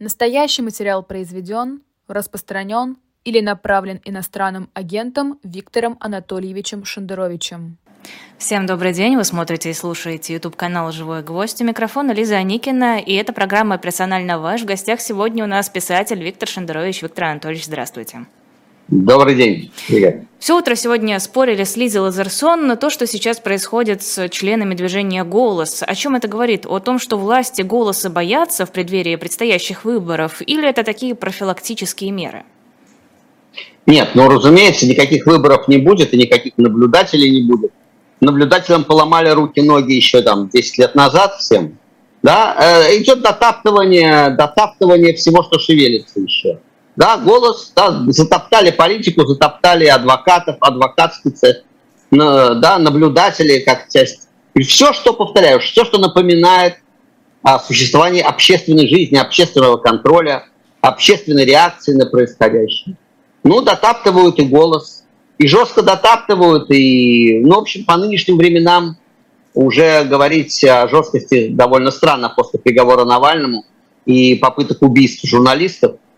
Настоящий материал произведен, распространен или направлен иностранным агентом Виктором Анатольевичем Шендеровичем. Всем добрый день, вы смотрите и слушаете YouTube-канал «Живой гвоздь». У микрофона Лиза Аникина, и это программа «Персонально ваш». В гостях сегодня у нас писатель Виктор Шендерович. Виктор Анатольевич, здравствуйте. Добрый день, Игорь. Все утро сегодня спорили с Лизой Лазерсон на то, что сейчас происходит с членами движения «Голос». О чем это говорит? О том, что власти «Голоса» боятся в преддверии предстоящих выборов? Или это такие профилактические меры? Нет, ну, разумеется, никаких выборов не будет и никаких наблюдателей не будет. Наблюдателям поломали руки-ноги еще там 10 лет назад всем. Да, э, идет дотаптывание, дотаптывание всего, что шевелится еще. Да, голос, да, затоптали политику, затоптали адвокатов, адвокатский цех, да, наблюдатели как часть. И все, что, повторяю, все, что напоминает о существовании общественной жизни, общественного контроля, общественной реакции на происходящее. Ну, дотаптывают и голос, и жестко дотаптывают, и, ну, в общем, по нынешним временам уже говорить о жесткости довольно странно после приговора Навальному и попыток убийств журналистов –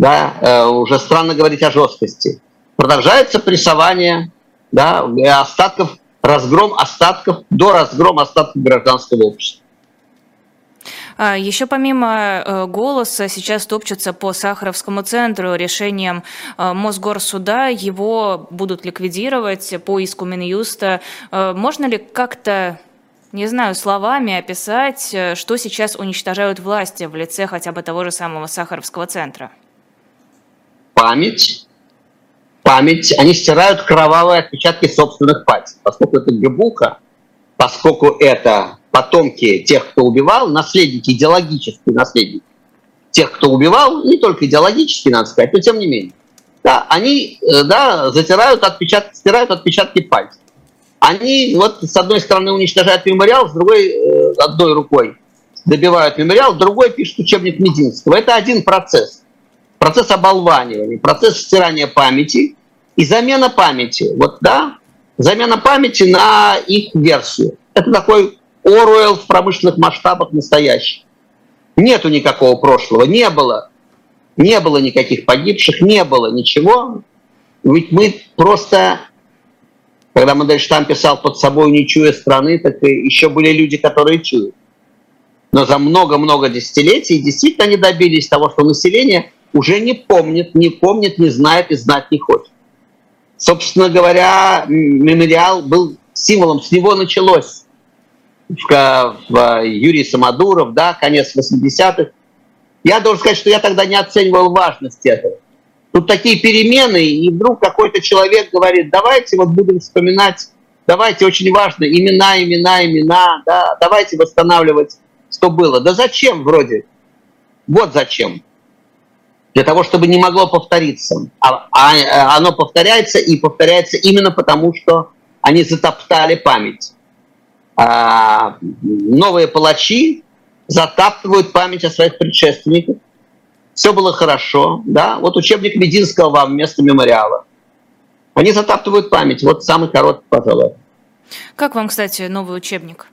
да, э, уже странно говорить о жесткости. Продолжается прессование да, остатков, разгром остатков, до разгрома остатков гражданского общества. А, Еще помимо э, голоса сейчас топчутся по Сахаровскому центру решением э, Мосгорсуда. Его будут ликвидировать по иску Минюста. Можно ли как-то не знаю, словами описать, что сейчас уничтожают власти в лице хотя бы того же самого Сахаровского центра? Память, память, они стирают кровавые отпечатки собственных пальцев. Поскольку это гебуха, поскольку это потомки тех, кто убивал, наследники, идеологические наследники тех, кто убивал, не только идеологически, надо сказать, но тем не менее. Да, они э, да, затирают отпечатки, стирают отпечатки пальцев. Они вот с одной стороны уничтожают мемориал, с другой э, одной рукой добивают мемориал, другой пишут учебник Мединского. Это один процесс процесс оболванивания, процесс стирания памяти и замена памяти. Вот, да, замена памяти на их версию. Это такой Оруэлл в промышленных масштабах настоящий. Нету никакого прошлого, не было. Не было никаких погибших, не было ничего. Ведь мы просто, когда Мандельштам писал под собой «не чуя страны», так и еще были люди, которые чуют. Но за много-много десятилетий действительно они добились того, что население – уже не помнит, не помнит, не знает и знать не хочет. Собственно говоря, мемориал был символом, с него началось в, в Юрий Самодуров, да, конец 80-х. Я должен сказать, что я тогда не оценивал важность этого. Тут такие перемены, и вдруг какой-то человек говорит, давайте вот будем вспоминать, давайте очень важно, имена, имена, имена, да, давайте восстанавливать, что было. Да зачем вроде? Вот зачем для того, чтобы не могло повториться. А, а оно повторяется и повторяется именно потому, что они затоптали память. А, новые палачи затаптывают память о своих предшественниках. Все было хорошо, да. Вот учебник Мединского вам вместо мемориала. Они затаптывают память. Вот самый короткий, пожалуй. Как вам, кстати, новый учебник?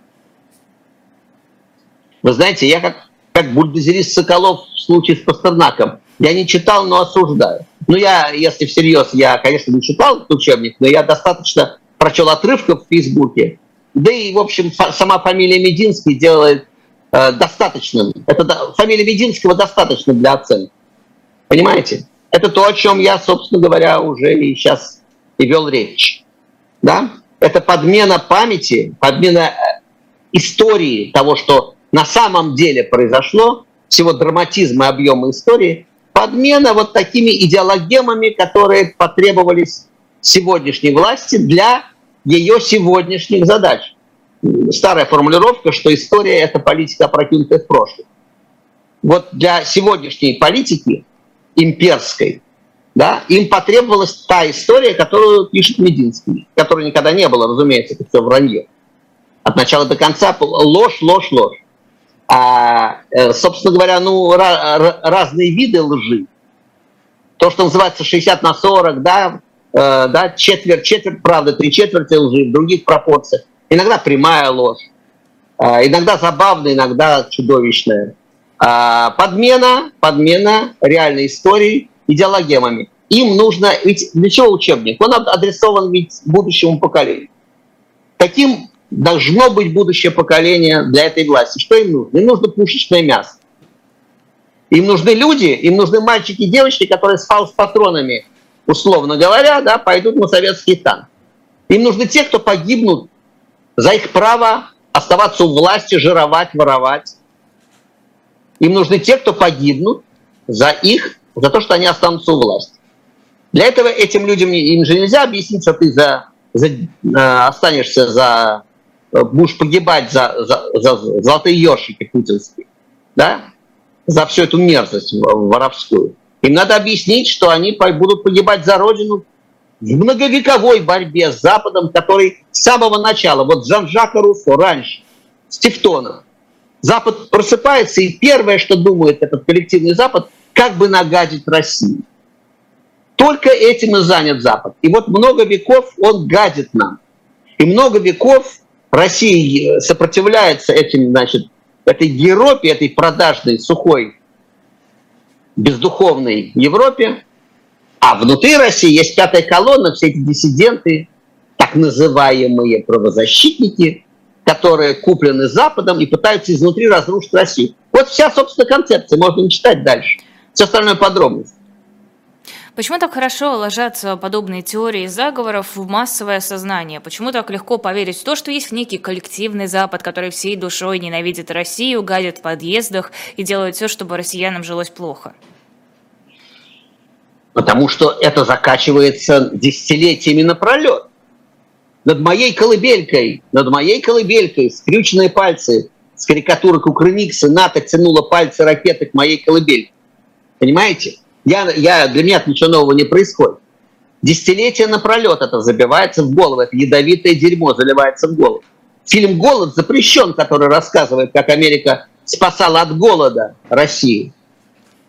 Вы знаете, я как, как бульдозерист Соколов в случае с Пастернаком я не читал, но осуждаю. Ну, я, если всерьез, я, конечно, не читал этот учебник, но я достаточно прочел отрывков в Фейсбуке. Да и, в общем, сама фамилия Мединский делает э, достаточным. Это да, фамилия Мединского достаточно для оценки. Понимаете? Это то, о чем я, собственно говоря, уже и сейчас и вел речь. Да? Это подмена памяти, подмена э, истории того, что на самом деле произошло, всего драматизма и объема истории, подмена вот такими идеологемами, которые потребовались сегодняшней власти для ее сегодняшних задач. Старая формулировка, что история – это политика, опрокинутая в прошлое. Вот для сегодняшней политики имперской да, им потребовалась та история, которую пишет Мединский, которой никогда не было, разумеется, это все вранье. От начала до конца ложь, ложь, ложь. А, э, собственно говоря, ну, разные виды лжи. То, что называется 60 на 40, да, э, да четверть, четверть правды, три четверти лжи, в других пропорциях. Иногда прямая ложь, а, иногда забавная, иногда чудовищная. А, подмена, подмена реальной истории идеологемами. Им нужно, ведь для чего учебник? Он адресован ведь будущему поколению. Каким должно быть будущее поколение для этой власти? Что им нужно? Им нужно пушечное мясо. Им нужны люди, им нужны мальчики и девочки, которые с фаус-патронами, условно говоря, да, пойдут на советский танк. Им нужны те, кто погибнут за их право оставаться у власти, жировать, воровать. Им нужны те, кто погибнут за их, за то, что они останутся у власти. Для этого этим людям им же нельзя объяснить, что ты за, за, э, останешься за будешь погибать за, за, за золотые ёршики путинские, да, за всю эту мерзость воровскую. Им надо объяснить, что они будут погибать за Родину в многовековой борьбе с Западом, который с самого начала, вот Жан-Жака Руссо раньше, с Тевтона, Запад просыпается, и первое, что думает этот коллективный Запад, как бы нагадить России. Только этим и занят Запад. И вот много веков он гадит нам. И много веков Россия сопротивляется этим, значит, этой Европе, этой продажной, сухой, бездуховной Европе. А внутри России есть пятая колонна, все эти диссиденты, так называемые правозащитники, которые куплены Западом и пытаются изнутри разрушить Россию. Вот вся, собственно, концепция, можно не читать дальше. Все остальное подробности. Почему так хорошо ложатся подобные теории заговоров в массовое сознание? Почему так легко поверить в то, что есть некий коллективный Запад, который всей душой ненавидит Россию, гадит в подъездах и делает все, чтобы россиянам жилось плохо? Потому что это закачивается десятилетиями напролет. Над моей колыбелькой, над моей колыбелькой скрюченные пальцы с карикатуры Кукрыникса НАТО тянула пальцы ракеты к моей колыбельке. Понимаете? Я, я, для меня ничего нового не происходит. Десятилетия напролет это забивается в голову, это ядовитое дерьмо заливается в голову. Фильм «Голод» запрещен, который рассказывает, как Америка спасала от голода Россию.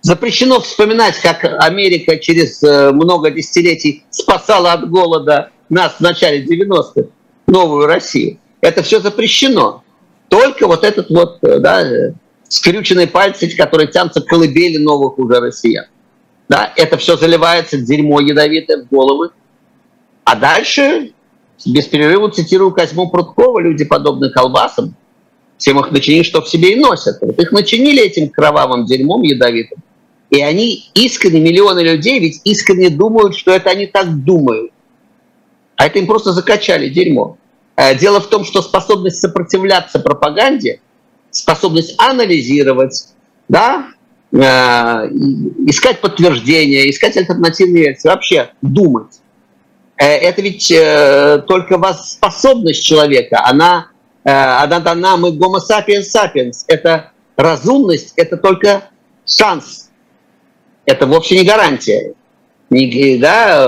Запрещено вспоминать, как Америка через э, много десятилетий спасала от голода нас в начале 90-х, новую Россию. Это все запрещено. Только вот этот вот э, да, э, скрюченные пальцы, которые тянутся к колыбели новых уже россиян да, это все заливается дерьмо ядовитое в головы. А дальше, без перерыва цитирую Козьму Прудкова, люди подобны колбасам, всем их начинили, что в себе и носят. Вот их начинили этим кровавым дерьмом ядовитым. И они искренне, миллионы людей ведь искренне думают, что это они так думают. А это им просто закачали дерьмо. Э, дело в том, что способность сопротивляться пропаганде, способность анализировать, да, искать подтверждения, искать альтернативные версии, вообще думать. Э, это ведь э, только способность человека, она, она дана, мы гомо sapiens sapiens, это разумность, это только шанс, это вовсе не гарантия. Не, да,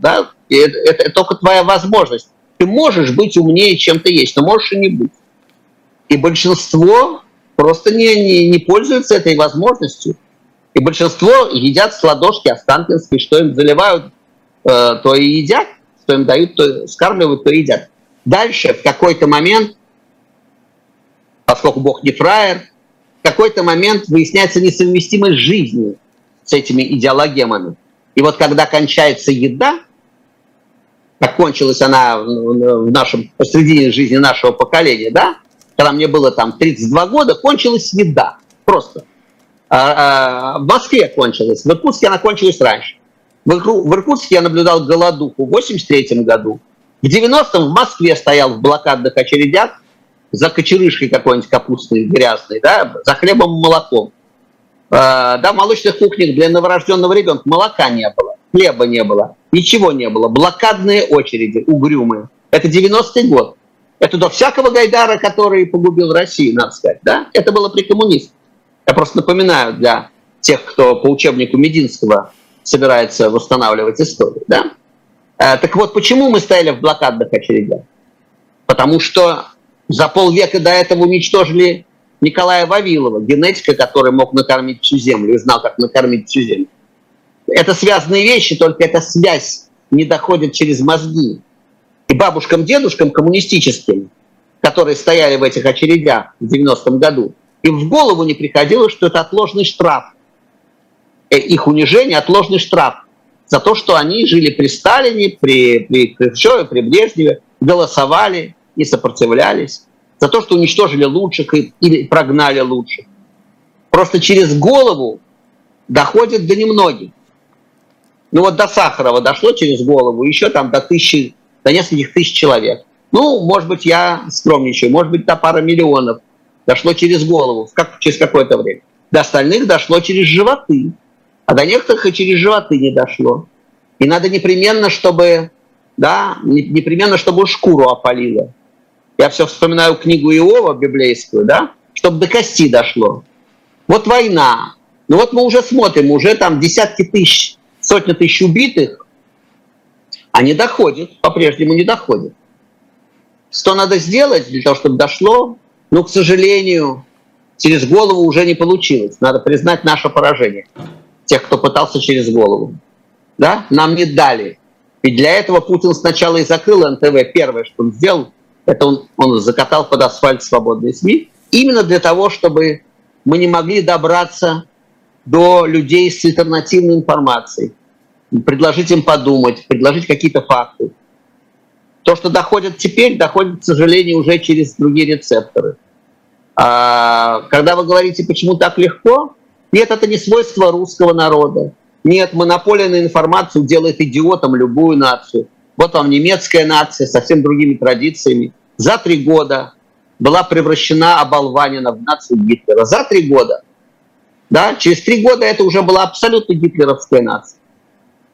да, это, это только твоя возможность. Ты можешь быть умнее, чем ты есть, но можешь и не быть. И большинство просто не, не, не пользуются этой возможностью. И большинство едят с ладошки Останкинской, что им заливают, э, то и едят, что им дают, то скармливают, то едят. Дальше, в какой-то момент, поскольку Бог не фраер, в какой-то момент выясняется несовместимость жизни с этими идеологемами. И вот когда кончается еда, как кончилась она в нашем, посредине жизни нашего поколения, да, когда мне было там 32 года, кончилась еда. Просто. А, а, в Москве кончилась, в Иркутске она кончилась раньше. В, Иркутске я наблюдал голодуху в 83 году. В 90-м в Москве стоял в блокадных очередях за кочерышкой какой-нибудь капустной грязной, да, за хлебом и молоком. А, да, в молочных кухнях для новорожденного ребенка молока не было, хлеба не было, ничего не было. Блокадные очереди, угрюмые. Это 90-й год. Это до всякого Гайдара, который погубил Россию, надо сказать. Да? Это было при коммунистах. Я просто напоминаю для тех, кто по учебнику Мединского собирается восстанавливать историю. Да? Э, так вот, почему мы стояли в блокадных очередях? Потому что за полвека до этого уничтожили Николая Вавилова, генетика, который мог накормить всю землю и знал, как накормить всю землю. Это связанные вещи, только эта связь не доходит через мозги и бабушкам-дедушкам коммунистическим, которые стояли в этих очередях в 90-м году, Им в голову не приходило, что это отложенный штраф. Э, их унижение – отложенный штраф за то, что они жили при Сталине, при, при Хрущеве, при Брежневе, голосовали, не сопротивлялись, за то, что уничтожили лучших или прогнали лучших. Просто через голову доходит до немногих. Ну вот до Сахарова дошло через голову, еще там до тысячи, до нескольких тысяч человек. Ну, может быть, я скромничаю, может быть, до пара миллионов дошло через голову, как, через какое-то время. До остальных дошло через животы, а до некоторых и через животы не дошло. И надо непременно, чтобы, да, непременно, чтобы шкуру опалило. Я все вспоминаю книгу Иова библейскую, да, чтобы до кости дошло. Вот война. Ну вот мы уже смотрим, уже там десятки тысяч, сотни тысяч убитых, а не доходит, по-прежнему не доходит. Что надо сделать для того, чтобы дошло? Ну, к сожалению, через голову уже не получилось. Надо признать наше поражение. Тех, кто пытался через голову. Да? Нам не дали. Ведь для этого Путин сначала и закрыл НТВ. Первое, что он сделал, это он, он закатал под асфальт свободные СМИ. Именно для того, чтобы мы не могли добраться до людей с альтернативной информацией, предложить им подумать, предложить какие-то факты. То, что доходит теперь, доходит, к сожалению, уже через другие рецепторы. А когда вы говорите, почему так легко, нет, это не свойство русского народа. Нет, монополия на информацию делает идиотом любую нацию. Вот вам немецкая нация с совсем другими традициями. За три года была превращена оболванина в нацию Гитлера. За три года. Да? Через три года это уже была абсолютно гитлеровская нация.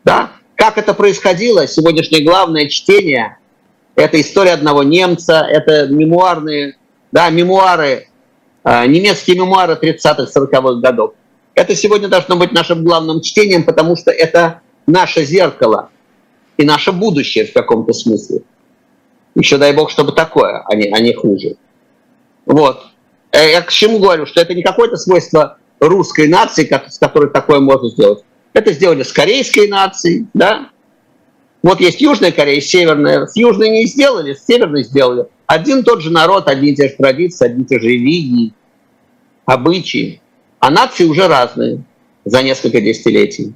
Да? Как это происходило? Сегодняшнее главное чтение – это история одного немца, это мемуарные, да, мемуары, э, немецкие мемуары 30-х, 40-х годов. Это сегодня должно быть нашим главным чтением, потому что это наше зеркало и наше будущее в каком-то смысле. Еще дай бог, чтобы такое, а не, а не хуже. Вот. Э, я к чему говорю? Что это не какое-то свойство русской нации, с которой такое можно сделать. Это сделали с корейской нацией, да? Вот есть Южная Корея, Северная. С Южной не сделали, с Северной сделали. Один тот же народ, одни и те же традиции, одни и те же религии, обычаи. А нации уже разные за несколько десятилетий.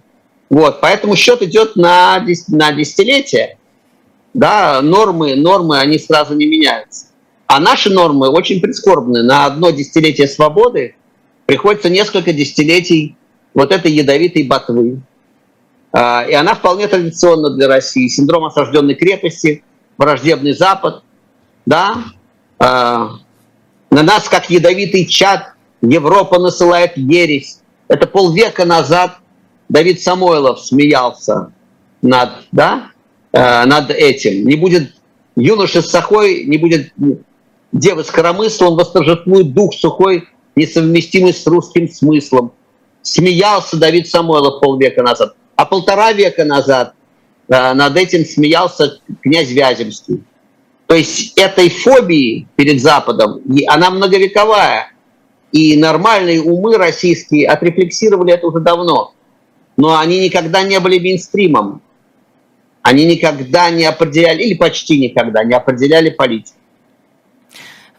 Вот, поэтому счет идет на, на десятилетия. Да, нормы, нормы, они сразу не меняются. А наши нормы очень прискорбны. На одно десятилетие свободы приходится несколько десятилетий вот этой ядовитой ботвы. А, и она вполне традиционна для России. Синдром осажденной крепости, враждебный Запад. Да? А, на нас, как ядовитый чад, Европа насылает ересь. Это полвека назад Давид Самойлов смеялся над, да, а, над этим. Не будет юноши с сахой, не будет девы с коромыслом, восторжествует дух сухой, несовместимый с русским смыслом. Смеялся Давид Самойлов полвека назад. А полтора века назад э, над этим смеялся князь Вяземский. То есть этой фобии перед Западом, она многовековая. И нормальные умы российские отрефлексировали это уже давно. Но они никогда не были мейнстримом. Они никогда не определяли, или почти никогда не определяли политику.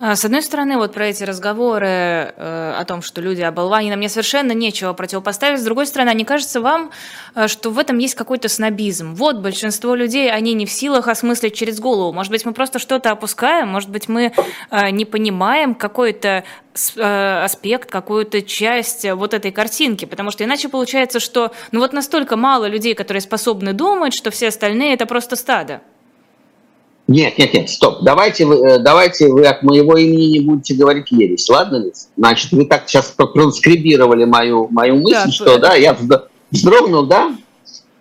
А, с одной стороны, вот про эти разговоры э, о том, что люди оболванены, мне совершенно нечего противопоставить. С другой стороны, не кажется вам, э, что в этом есть какой-то снобизм? Вот большинство людей, они не в силах осмыслить через голову. Может быть, мы просто что-то опускаем, может быть, мы э, не понимаем какой-то э, аспект, какую-то часть вот этой картинки, потому что иначе получается, что ну вот настолько мало людей, которые способны думать, что все остальные это просто стадо. Нет, нет, нет, стоп. Давайте вы, э, давайте вы от моего имени не будете говорить ересь, ладно? Значит, вы так сейчас транскрибировали мою, мою мысль, да, что, да, я вздрогнул, да?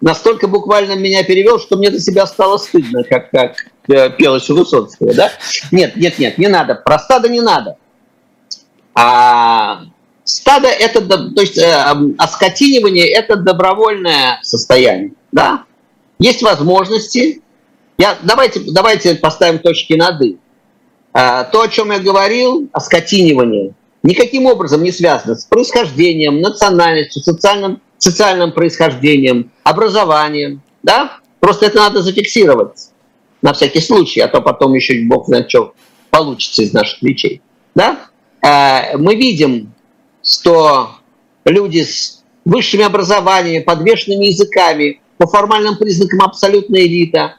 Настолько буквально меня перевел, что мне за себя стало стыдно, как, как э, у Высоцкого, да? Нет, нет, нет, не надо. Про стадо не надо. А стадо это, то есть э, оскотинивание это добровольное состояние, да? Есть возможности, я, давайте, давайте поставим точки над «и». А, то, о чем я говорил, о скотинивании, никаким образом не связано с происхождением, национальностью, социальным, социальным происхождением, образованием. Да? Просто это надо зафиксировать на всякий случай, а то потом еще бог знает что получится из наших речей. Да? э, мы видим, что люди с высшими образованиями, подвешенными языками, по формальным признакам абсолютная элита,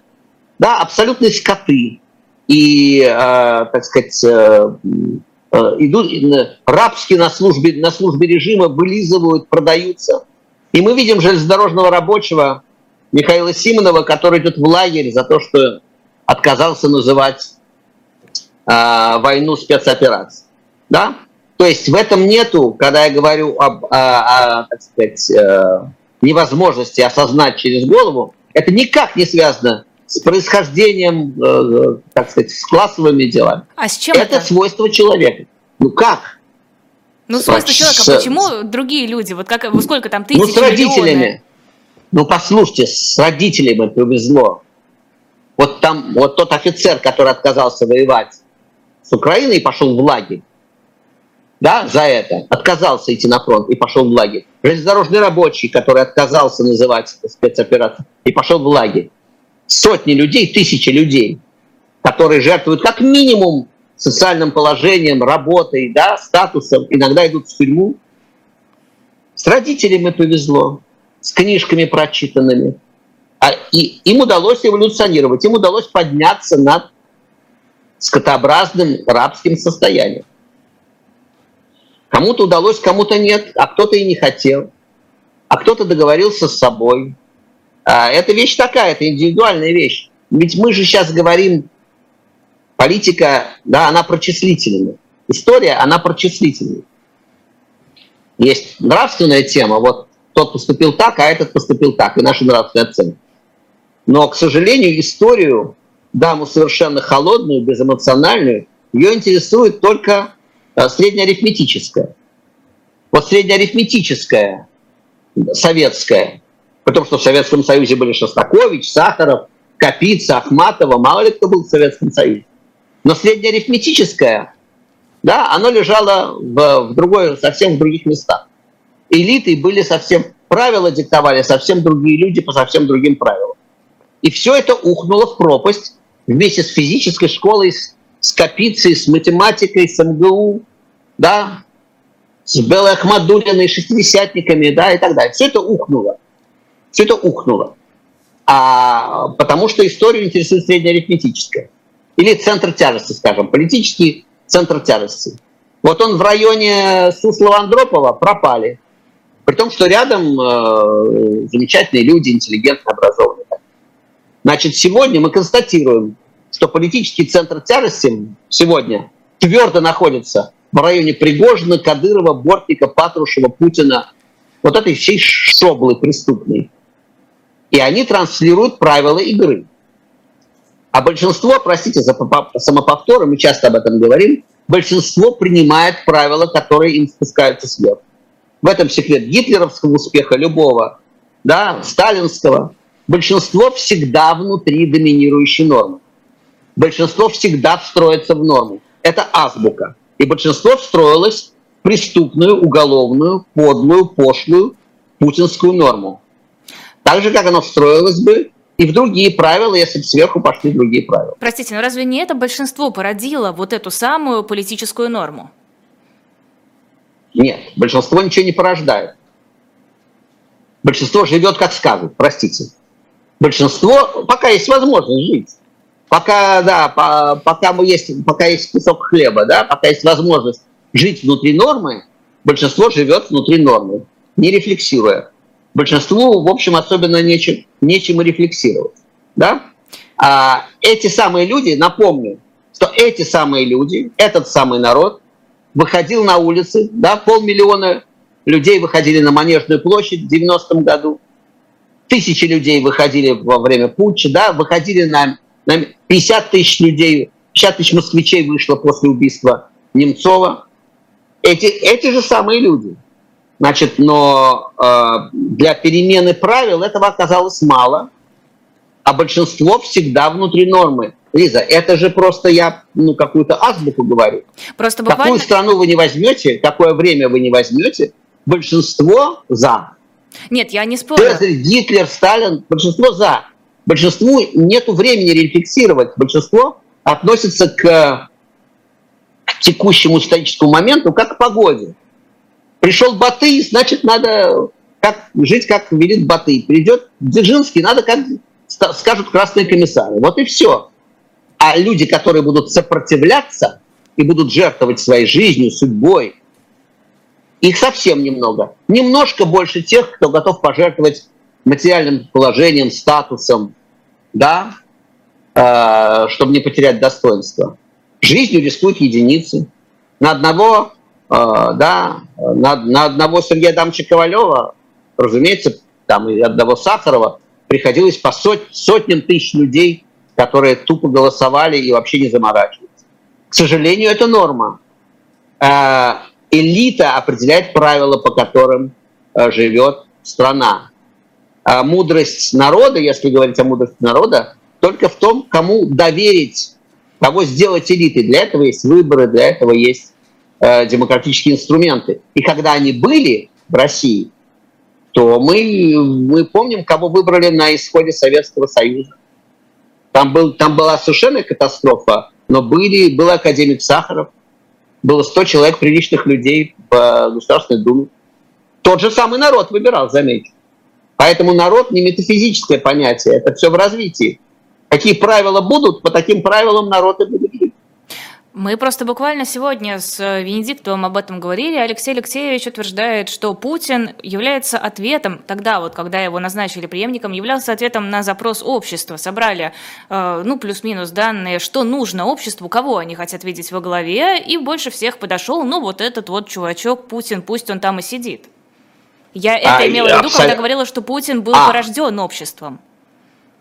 да, абсолютные скоты. И, э, так сказать, э, э, идут рабские на службе, на службе режима, вылизывают, продаются. И мы видим железнодорожного рабочего Михаила Симонова, который идет в лагерь за то, что отказался называть э, войну спецоперацией. Да? То есть в этом нету, когда я говорю об, о, о так сказать, э, невозможности осознать через голову, это никак не связано с происхождением, э, так сказать, с классовыми делами. А с чем это? Это свойство человека. Ну как? Ну, свойство человека, с, почему другие люди? Вот как, сколько там тысяч, Ну, с родителями. Миллионы? Ну, послушайте, с родителями повезло. Вот там, вот тот офицер, который отказался воевать с Украиной и пошел в лагерь, да, за это, отказался идти на фронт и пошел в лагерь. Железнодорожный рабочий, который отказался называть спецоперацию и пошел в лагерь. Сотни людей, тысячи людей, которые жертвуют как минимум социальным положением, работой, да, статусом, иногда идут в тюрьму. С родителями повезло, с книжками прочитанными. А, и им удалось эволюционировать, им удалось подняться над скотообразным рабским состоянием. Кому-то удалось, кому-то нет, а кто-то и не хотел, а кто-то договорился с собой. А это вещь такая, это индивидуальная вещь. Ведь мы же сейчас говорим, политика, да, она прочислительная. История, она прочислительная. Есть нравственная тема, вот тот поступил так, а этот поступил так, и наши нравственные оценки. Но, к сожалению, историю, даму совершенно холодную, безэмоциональную, ее интересует только Э, среднеарифметическая. Вот среднеарифметическая, советская, потому что в Советском Союзе были Шостакович, Сахаров, Капица, Ахматова, мало ли кто был в Советском Союзе. Но среднеарифметическая, да, оно лежало в, в другой, совсем в других местах. Элиты были совсем, правила диктовали совсем другие люди по совсем другим правилам. И все это ухнуло в пропасть вместе с физической школой, с с Капицей, с математикой, с МГУ, да, с Белой Ахмадулиной, шестидесятниками, да, и так далее. Все это ухнуло. Все это ухнуло. А, потому что историю интересует среднеарифметическая. Или центр тяжести, скажем, политический центр тяжести. Вот он в районе Суслова Андропова пропали. При том, что рядом э, замечательные люди, интеллигентно образованные. Значит, сегодня мы констатируем, что политический центр тяжести сегодня твердо находится в районе Пригожина, Кадырова, Бортника, Патрушева, Путина, вот этой всей шоблы преступной. И они транслируют правила игры. А большинство, простите за самоповторы, мы часто об этом говорим, большинство принимает правила, которые им спускаются сверху. В этом секрет гитлеровского успеха любого, да, сталинского. Большинство всегда внутри доминирующей нормы большинство всегда встроится в норму. Это азбука. И большинство встроилось в преступную, уголовную, подлую, пошлую путинскую норму. Так же, как оно встроилось бы и в другие правила, если бы сверху пошли другие правила. Простите, но разве не это большинство породило вот эту самую политическую норму? Нет, большинство ничего не порождает. Большинство живет, как скажут, простите. Большинство, пока есть возможность жить, пока, да, по, пока, мы есть, пока есть кусок хлеба, да, пока есть возможность жить внутри нормы, большинство живет внутри нормы, не рефлексируя. Большинству, в общем, особенно нечем, нечем рефлексировать. Да? А эти самые люди, напомню, что эти самые люди, этот самый народ выходил на улицы, да, полмиллиона людей выходили на Манежную площадь в 90-м году, тысячи людей выходили во время путча, да, выходили на 50 тысяч людей, 50 тысяч москвичей вышло после убийства Немцова. Эти, эти же самые люди. Значит, но э, для перемены правил этого оказалось мало, а большинство всегда внутри нормы. Лиза, это же просто я ну, какую-то азбуку говорю. Просто буквально... Какую страну вы не возьмете, какое время вы не возьмете, большинство за. Нет, я не спорю. Цезарь, Гитлер, Сталин, большинство за. Большинству нет времени рефлексировать. Большинство относится к, к текущему историческому моменту, как к погоде. Пришел Батый, значит, надо как, жить, как велит Батый. Придет Дзержинский, надо, как скажут красные комиссары. Вот и все. А люди, которые будут сопротивляться и будут жертвовать своей жизнью, судьбой, их совсем немного. Немножко больше тех, кто готов пожертвовать материальным положением, статусом, да, э, чтобы не потерять достоинство. Жизнью рискуют единицы. На одного, да, на, на одного Сергея Адамовича Ковалева, разумеется, там и одного Сахарова приходилось по сот, сотням тысяч людей, которые тупо голосовали и вообще не заморачиваются. К сожалению, это норма. Э, элита определяет правила, по которым э, живет страна. А мудрость народа, если говорить о мудрости народа, только в том, кому доверить, кого сделать элитой. Для этого есть выборы, для этого есть э, демократические инструменты. И когда они были в России, то мы, мы помним, кого выбрали на исходе Советского Союза. Там, был, там была совершенно катастрофа, но были, был академик Сахаров, было 100 человек приличных людей в э, Государственной Думе. Тот же самый народ выбирал, заметьте. Поэтому народ не метафизическое понятие, это все в развитии. Какие правила будут, по таким правилам народ и будет жить. Мы просто буквально сегодня с Венедиктовым об этом говорили. Алексей Алексеевич утверждает, что Путин является ответом, тогда вот, когда его назначили преемником, являлся ответом на запрос общества. Собрали, э, ну, плюс-минус данные, что нужно обществу, кого они хотят видеть во главе, и больше всех подошел, ну, вот этот вот чувачок Путин, пусть он там и сидит. Я это а, имела в виду, абсолютно... когда говорила, что Путин был а. порожден обществом.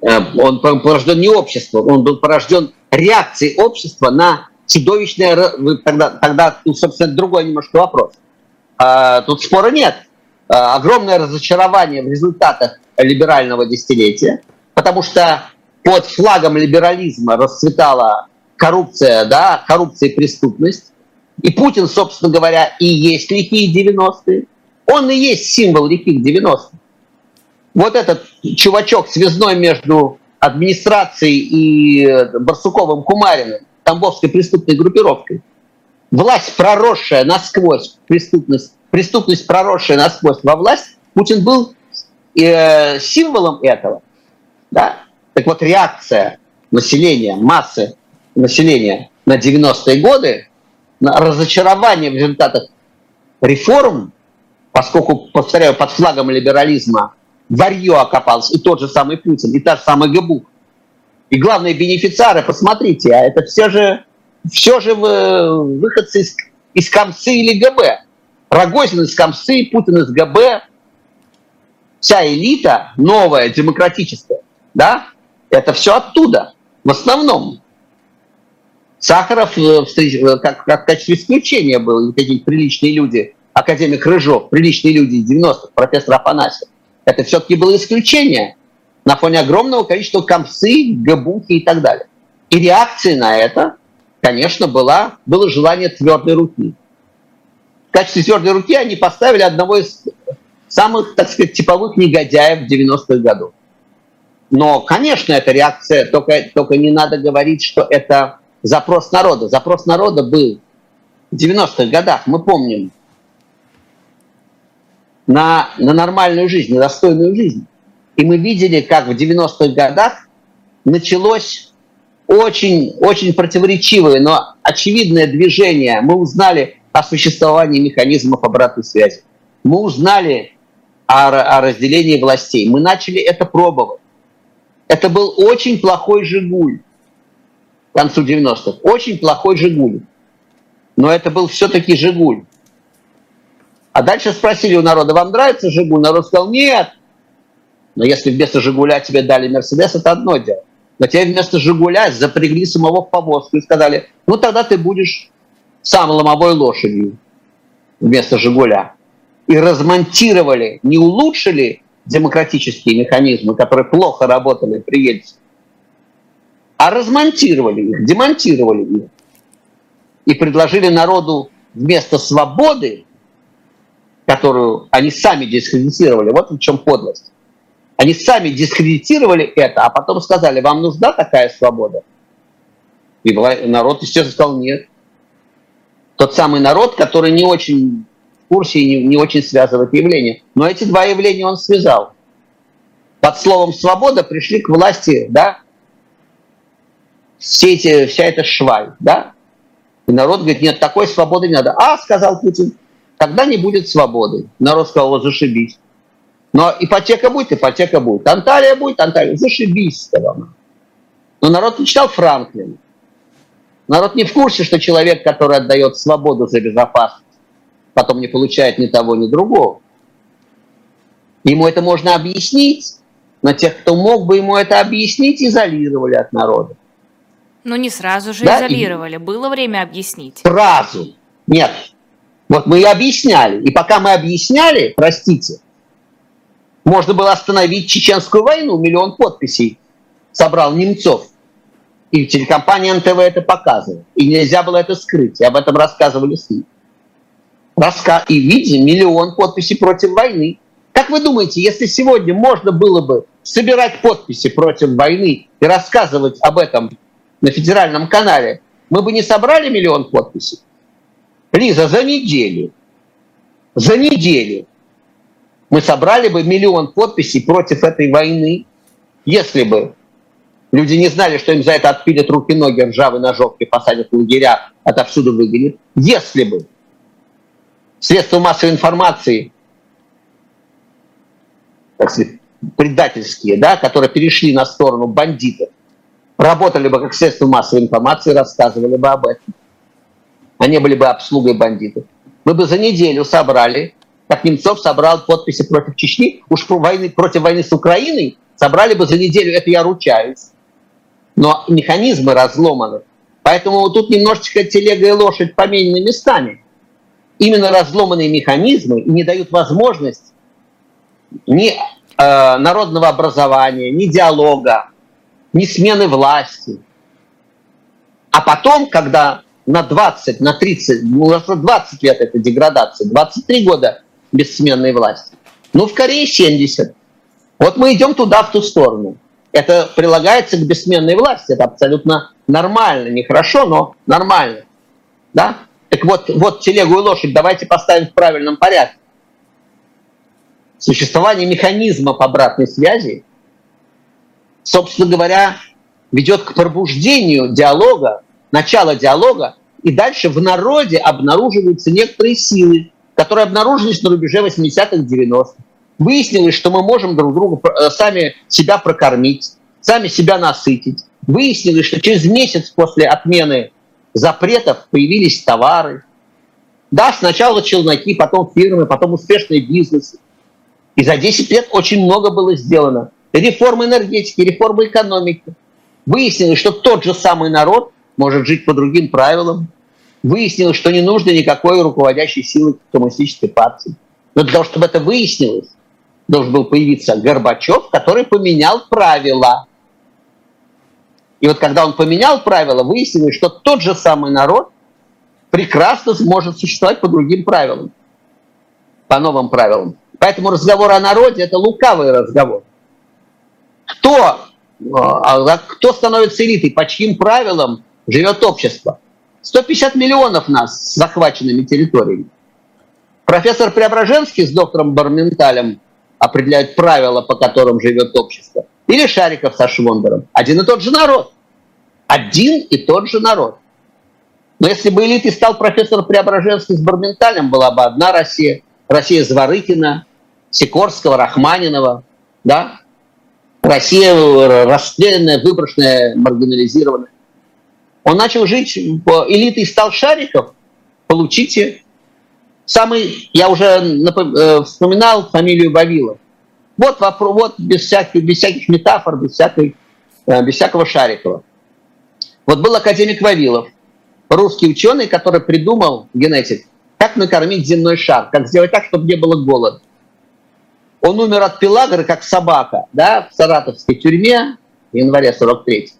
Э, он порожден не обществом, он был порожден реакцией общества на чудовищное... Тогда, тогда тут, собственно, другой немножко вопрос. А, тут спора нет. А, огромное разочарование в результатах либерального десятилетия, потому что под флагом либерализма расцветала коррупция, да, коррупция и преступность. И Путин, собственно говоря, и есть лихие 90-е. Он и есть символ лихих 90-х. Вот этот чувачок связной между администрацией и э, Барсуковым Кумариным, Тамбовской преступной группировкой, власть, проросшая насквозь, преступность, преступность, проросшая насквозь во власть, Путин был э, символом этого. Да? Так вот, реакция населения, массы населения на 90-е годы, на разочарование в результатах реформ, поскольку, повторяю, под флагом либерализма варье окопалось, и тот же самый Путин, и та же самая ГБУ. И главные бенефициары, посмотрите, а это все же, все же выходцы из, из Комсы или ГБ. Рогозин из Комсы, Путин из ГБ. Вся элита новая, демократическая, да, это все оттуда, в основном. Сахаров э, э, как, как в качестве исключения был, какие-то приличные люди – академик Рыжов, приличные люди из 90-х, профессор Афанасьев, это все-таки было исключение на фоне огромного количества комсы, габухи и так далее. И реакцией на это, конечно, была, было желание твердой руки. В качестве твердой руки они поставили одного из самых, так сказать, типовых негодяев 90-х годов. Но, конечно, это реакция, только, только не надо говорить, что это запрос народа. Запрос народа был в 90-х годах, мы помним, на, на нормальную жизнь, на достойную жизнь. И мы видели, как в 90-х годах началось очень, очень противоречивое, но очевидное движение. Мы узнали о существовании механизмов обратной связи. Мы узнали о, о разделении властей. Мы начали это пробовать. Это был очень плохой «Жигуль» к концу 90-х. Очень плохой «Жигуль». Но это был все-таки «Жигуль». А дальше спросили у народа, вам нравится «Жигуль»? Народ сказал, нет. Но если вместо «Жигуля» тебе дали «Мерседес», это одно дело. Но тебе вместо «Жигуля» запрягли самого в повозку и сказали, ну тогда ты будешь сам ломовой лошадью вместо «Жигуля». И размонтировали, не улучшили демократические механизмы, которые плохо работали при Ельцине, а размонтировали их, демонтировали их. И предложили народу вместо свободы которую они сами дискредитировали. Вот в чем подлость. Они сами дискредитировали это, а потом сказали, вам нужна такая свобода? И народ, естественно, сказал нет. Тот самый народ, который не очень в курсе и не, не очень связывает явления. Но эти два явления он связал. Под словом «свобода» пришли к власти, да, все эти, вся эта шваль, да? И народ говорит, нет, такой свободы не надо. А, сказал Путин, тогда не будет свободы. Народ сказал, вот зашибись. Но ипотека будет, ипотека будет. Анталия будет, Анталия. Зашибись, сказал Но народ не читал Франклина. Народ не в курсе, что человек, который отдает свободу за безопасность, потом не получает ни того, ни другого. Ему это можно объяснить, но тех, кто мог бы ему это объяснить, изолировали от народа. Ну, не сразу же да? изолировали. И... Было время объяснить. Сразу. Нет. Вот мы и объясняли. И пока мы объясняли, простите, можно было остановить чеченскую войну, миллион подписей собрал Немцов. И телекомпания НТВ это показывала. И нельзя было это скрыть. И об этом рассказывали СМИ. Раска... И видите, миллион подписей против войны. Как вы думаете, если сегодня можно было бы собирать подписи против войны и рассказывать об этом на федеральном канале, мы бы не собрали миллион подписей? Лиза, за неделю, за неделю мы собрали бы миллион подписей против этой войны, если бы люди не знали, что им за это отпилят руки-ноги, ржавые ножовки, посадят в лагеря, отовсюду выгонят. Если бы средства массовой информации, так сказать, предательские, да, которые перешли на сторону бандитов, работали бы как средства массовой информации, рассказывали бы об этом. Они были бы обслугой бандитов. Мы бы за неделю собрали как Немцов собрал подписи против Чечни, уж войны, против войны с Украиной собрали бы за неделю, это я ручаюсь. Но механизмы разломаны. Поэтому вот тут немножечко телега и лошадь поменены местами. Именно разломанные механизмы не дают возможность ни э, народного образования, ни диалога, ни смены власти. А потом, когда на 20, на 30, ну, уже 20 лет это деградация, 23 года бессменной власти. Ну, в Корее 70. Вот мы идем туда, в ту сторону. Это прилагается к бессменной власти. Это абсолютно нормально. Не хорошо, но нормально. Да? Так вот, вот телегу и лошадь давайте поставим в правильном порядке. Существование механизма по обратной связи, собственно говоря, ведет к пробуждению диалога, начала диалога, и дальше в народе обнаруживаются некоторые силы, которые обнаружились на рубеже 80-х, 90-х. Выяснилось, что мы можем друг друга э, сами себя прокормить, сами себя насытить. Выяснилось, что через месяц после отмены запретов появились товары. Да, сначала челноки, потом фирмы, потом успешные бизнесы. И за 10 лет очень много было сделано. Реформа энергетики, реформа экономики. Выяснилось, что тот же самый народ может жить по другим правилам, выяснилось, что не нужно никакой руководящей силы коммунистической партии. Но для того, чтобы это выяснилось, должен был появиться Горбачев, который поменял правила. И вот когда он поменял правила, выяснилось, что тот же самый народ прекрасно сможет существовать по другим правилам, по новым правилам. Поэтому разговор о народе – это лукавый разговор. Кто, а, кто становится элитой, по чьим правилам живет общество – 150 миллионов нас с захваченными территориями. Профессор Преображенский с доктором Барменталем определяют правила, по которым живет общество. Или Шариков со Швондером. Один и тот же народ. Один и тот же народ. Но если бы элитой стал профессор Преображенский с Барменталем, была бы одна Россия. Россия Зворыкина, Сикорского, Рахманинова. Да? Россия расстрелянная, выброшенная, маргинализированная. Он начал жить элитой стал шариков. Получите. Самый, я уже э, вспоминал фамилию Вавилов. Вот вопрос, вот без всяких, без всяких метафор, без, всякой, э, без всякого Шарикова. Вот был академик Вавилов, русский ученый, который придумал, генетик, как накормить земной шар, как сделать так, чтобы не было голода. Он умер от пелагры, как собака, да, в саратовской тюрьме в январе 43 -го.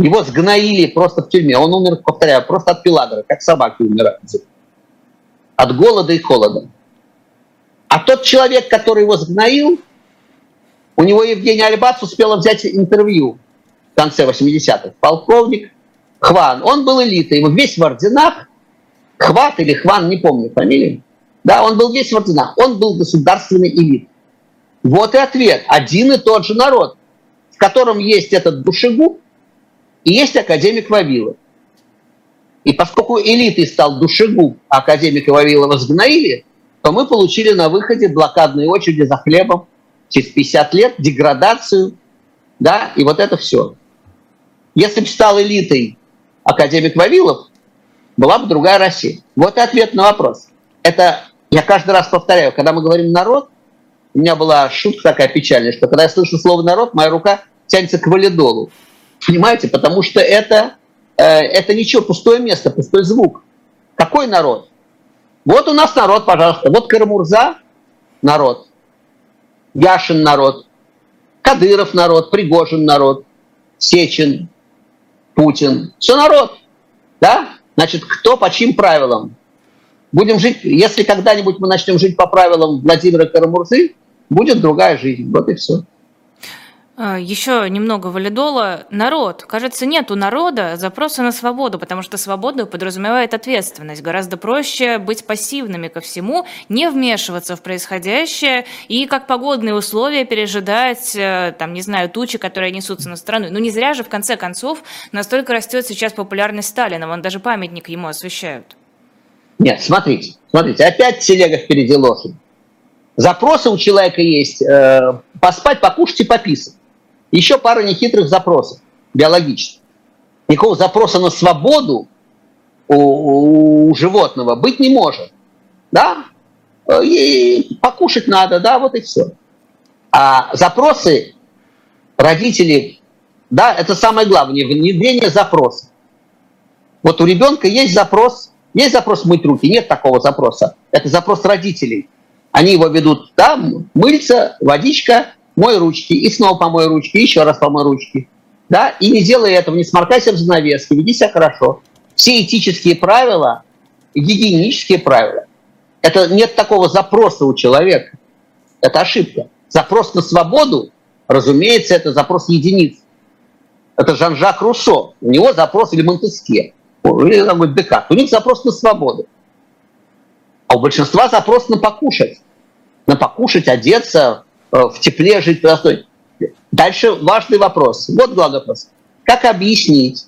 Его сгноили просто в тюрьме. Он умер, повторяю, просто от пилагры, как собаки умирают. От голода и холода. А тот человек, который его сгноил, у него Евгения Альбац успела взять интервью в конце 80-х. Полковник Хван. Он был элитой, его весь в орденах, Хват или Хван, не помню фамилию. Да, он был весь в орденах. Он был государственный элит. Вот и ответ. Один и тот же народ, в котором есть этот душегуб и есть академик Вавилов. И поскольку элитой стал душегуб, а академика Вавилова сгноили, то мы получили на выходе блокадные очереди за хлебом через 50 лет, деградацию, да, и вот это все. Если бы стал элитой академик Вавилов, была бы другая Россия. Вот и ответ на вопрос. Это я каждый раз повторяю, когда мы говорим «народ», у меня была шутка такая печальная, что когда я слышу слово «народ», моя рука тянется к валидолу. Понимаете? Потому что это, э, это ничего, пустое место, пустой звук. Какой народ? Вот у нас народ, пожалуйста. Вот Карамурза – народ. Яшин – народ. Кадыров – народ. Пригожин – народ. Сечин, Путин. Все народ. Да? Значит, кто по чьим правилам? Будем жить, если когда-нибудь мы начнем жить по правилам Владимира Карамурзы, будет другая жизнь. Вот и все. А, Еще немного валидола. Народ. Кажется, нет у народа запроса на свободу, потому что свобода подразумевает ответственность. Гораздо проще быть пассивными ко всему, не вмешиваться в происходящее и как погодные условия пережидать, э, там, не знаю, тучи, которые несутся на страну. Ну не зря же, в конце концов, настолько растет сейчас популярность Сталина. Вон даже памятник ему освещают. Нет, смотрите, смотрите, опять телега впереди лошади. Запросы у человека есть э, поспать, покушать и пописать. Еще пара нехитрых запросов биологических. Никакого запроса на свободу у, у животного быть не может. Да? И покушать надо, да, вот и все. А запросы родителей, да, это самое главное, внедрение запроса. Вот у ребенка есть запрос есть запрос мыть руки? Нет такого запроса. Это запрос родителей. Они его ведут, да, мыльца, водичка, мой ручки, и снова помой ручки, еще раз помой ручки. Да, и не делай этого, не сморкайся в занавеске, веди себя хорошо. Все этические правила, гигиенические правила, это нет такого запроса у человека. Это ошибка. Запрос на свободу, разумеется, это запрос единиц. Это Жан-Жак Руссо. У него запрос или Монтеске или будет Декарт, у них запрос на свободу. А у большинства запрос на покушать. На покушать, одеться, в тепле жить простой. Дальше важный вопрос. Вот главный вопрос. Как объяснить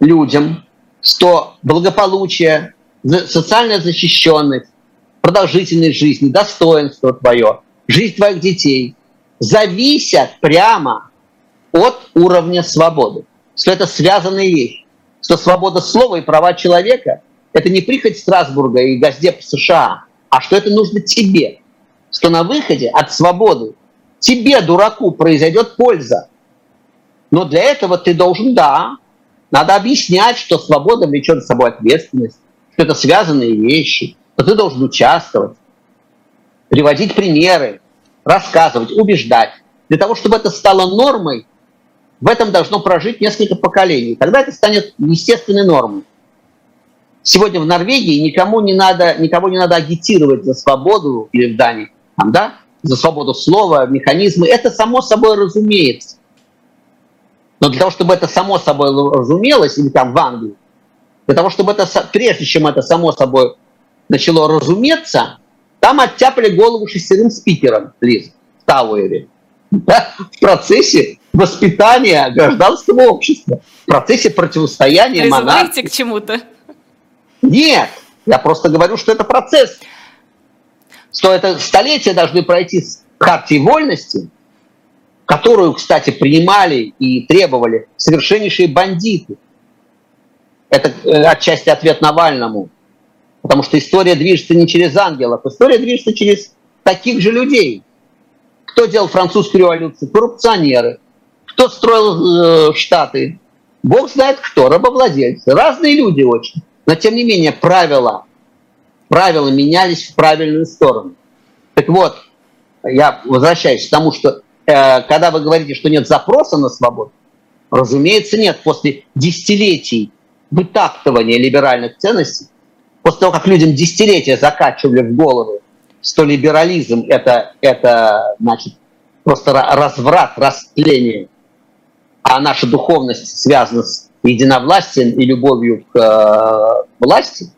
людям, что благополучие, социальная защищенность, продолжительность жизни, достоинство твое, жизнь твоих детей зависят прямо от уровня свободы. Что это связанные вещи что свобода слова и права человека – это не прихоть Страсбурга и Газдеп США, а что это нужно тебе. Что на выходе от свободы тебе, дураку, произойдет польза. Но для этого ты должен, да, надо объяснять, что свобода влечет за собой ответственность, что это связанные вещи, что ты должен участвовать, приводить примеры, рассказывать, убеждать. Для того, чтобы это стало нормой, в этом должно прожить несколько поколений. Тогда это станет естественной нормой. Сегодня в Норвегии никому не надо, никого не надо агитировать за свободу, или в Дании, там, да, за свободу слова, механизмы. Это само собой разумеется. Но для того, чтобы это само собой разумелось, или там в Англии, для того, чтобы это, прежде чем это само собой начало разуметься, там оттяпали голову шестерым спикерам, Лиз, в Тауэре. Да, в процессе воспитания гражданского общества, в процессе противостояния монархии. к чему-то? Нет, я просто говорю, что это процесс. Что это столетия должны пройти с хартии вольности, которую, кстати, принимали и требовали совершеннейшие бандиты. Это э, отчасти ответ Навальному. Потому что история движется не через ангелов, история движется через таких же людей. Кто делал французскую революцию? Коррупционеры, кто строил э, Штаты? Бог знает кто, рабовладельцы. Разные люди очень. Но тем не менее правила, правила менялись в правильную сторону. Так вот, я возвращаюсь к тому, что э, когда вы говорите, что нет запроса на свободу, разумеется, нет. После десятилетий вытаптывания либеральных ценностей, после того, как людям десятилетия закачивали в голову, что либерализм это, это значит, просто разврат, растление а наша духовность связана с единовластием и любовью к э, власти,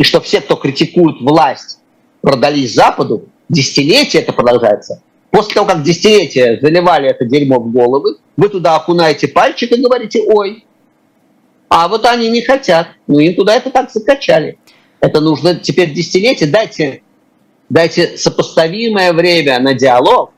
и что все, кто критикует власть, продались Западу, десятилетия это продолжается. После того, как десятилетия заливали это дерьмо в головы, вы туда окунаете пальчик и говорите, ой, а вот они не хотят. Ну, им туда это так закачали. Это нужно теперь десятилетия. Дайте, дайте сопоставимое время на диалог,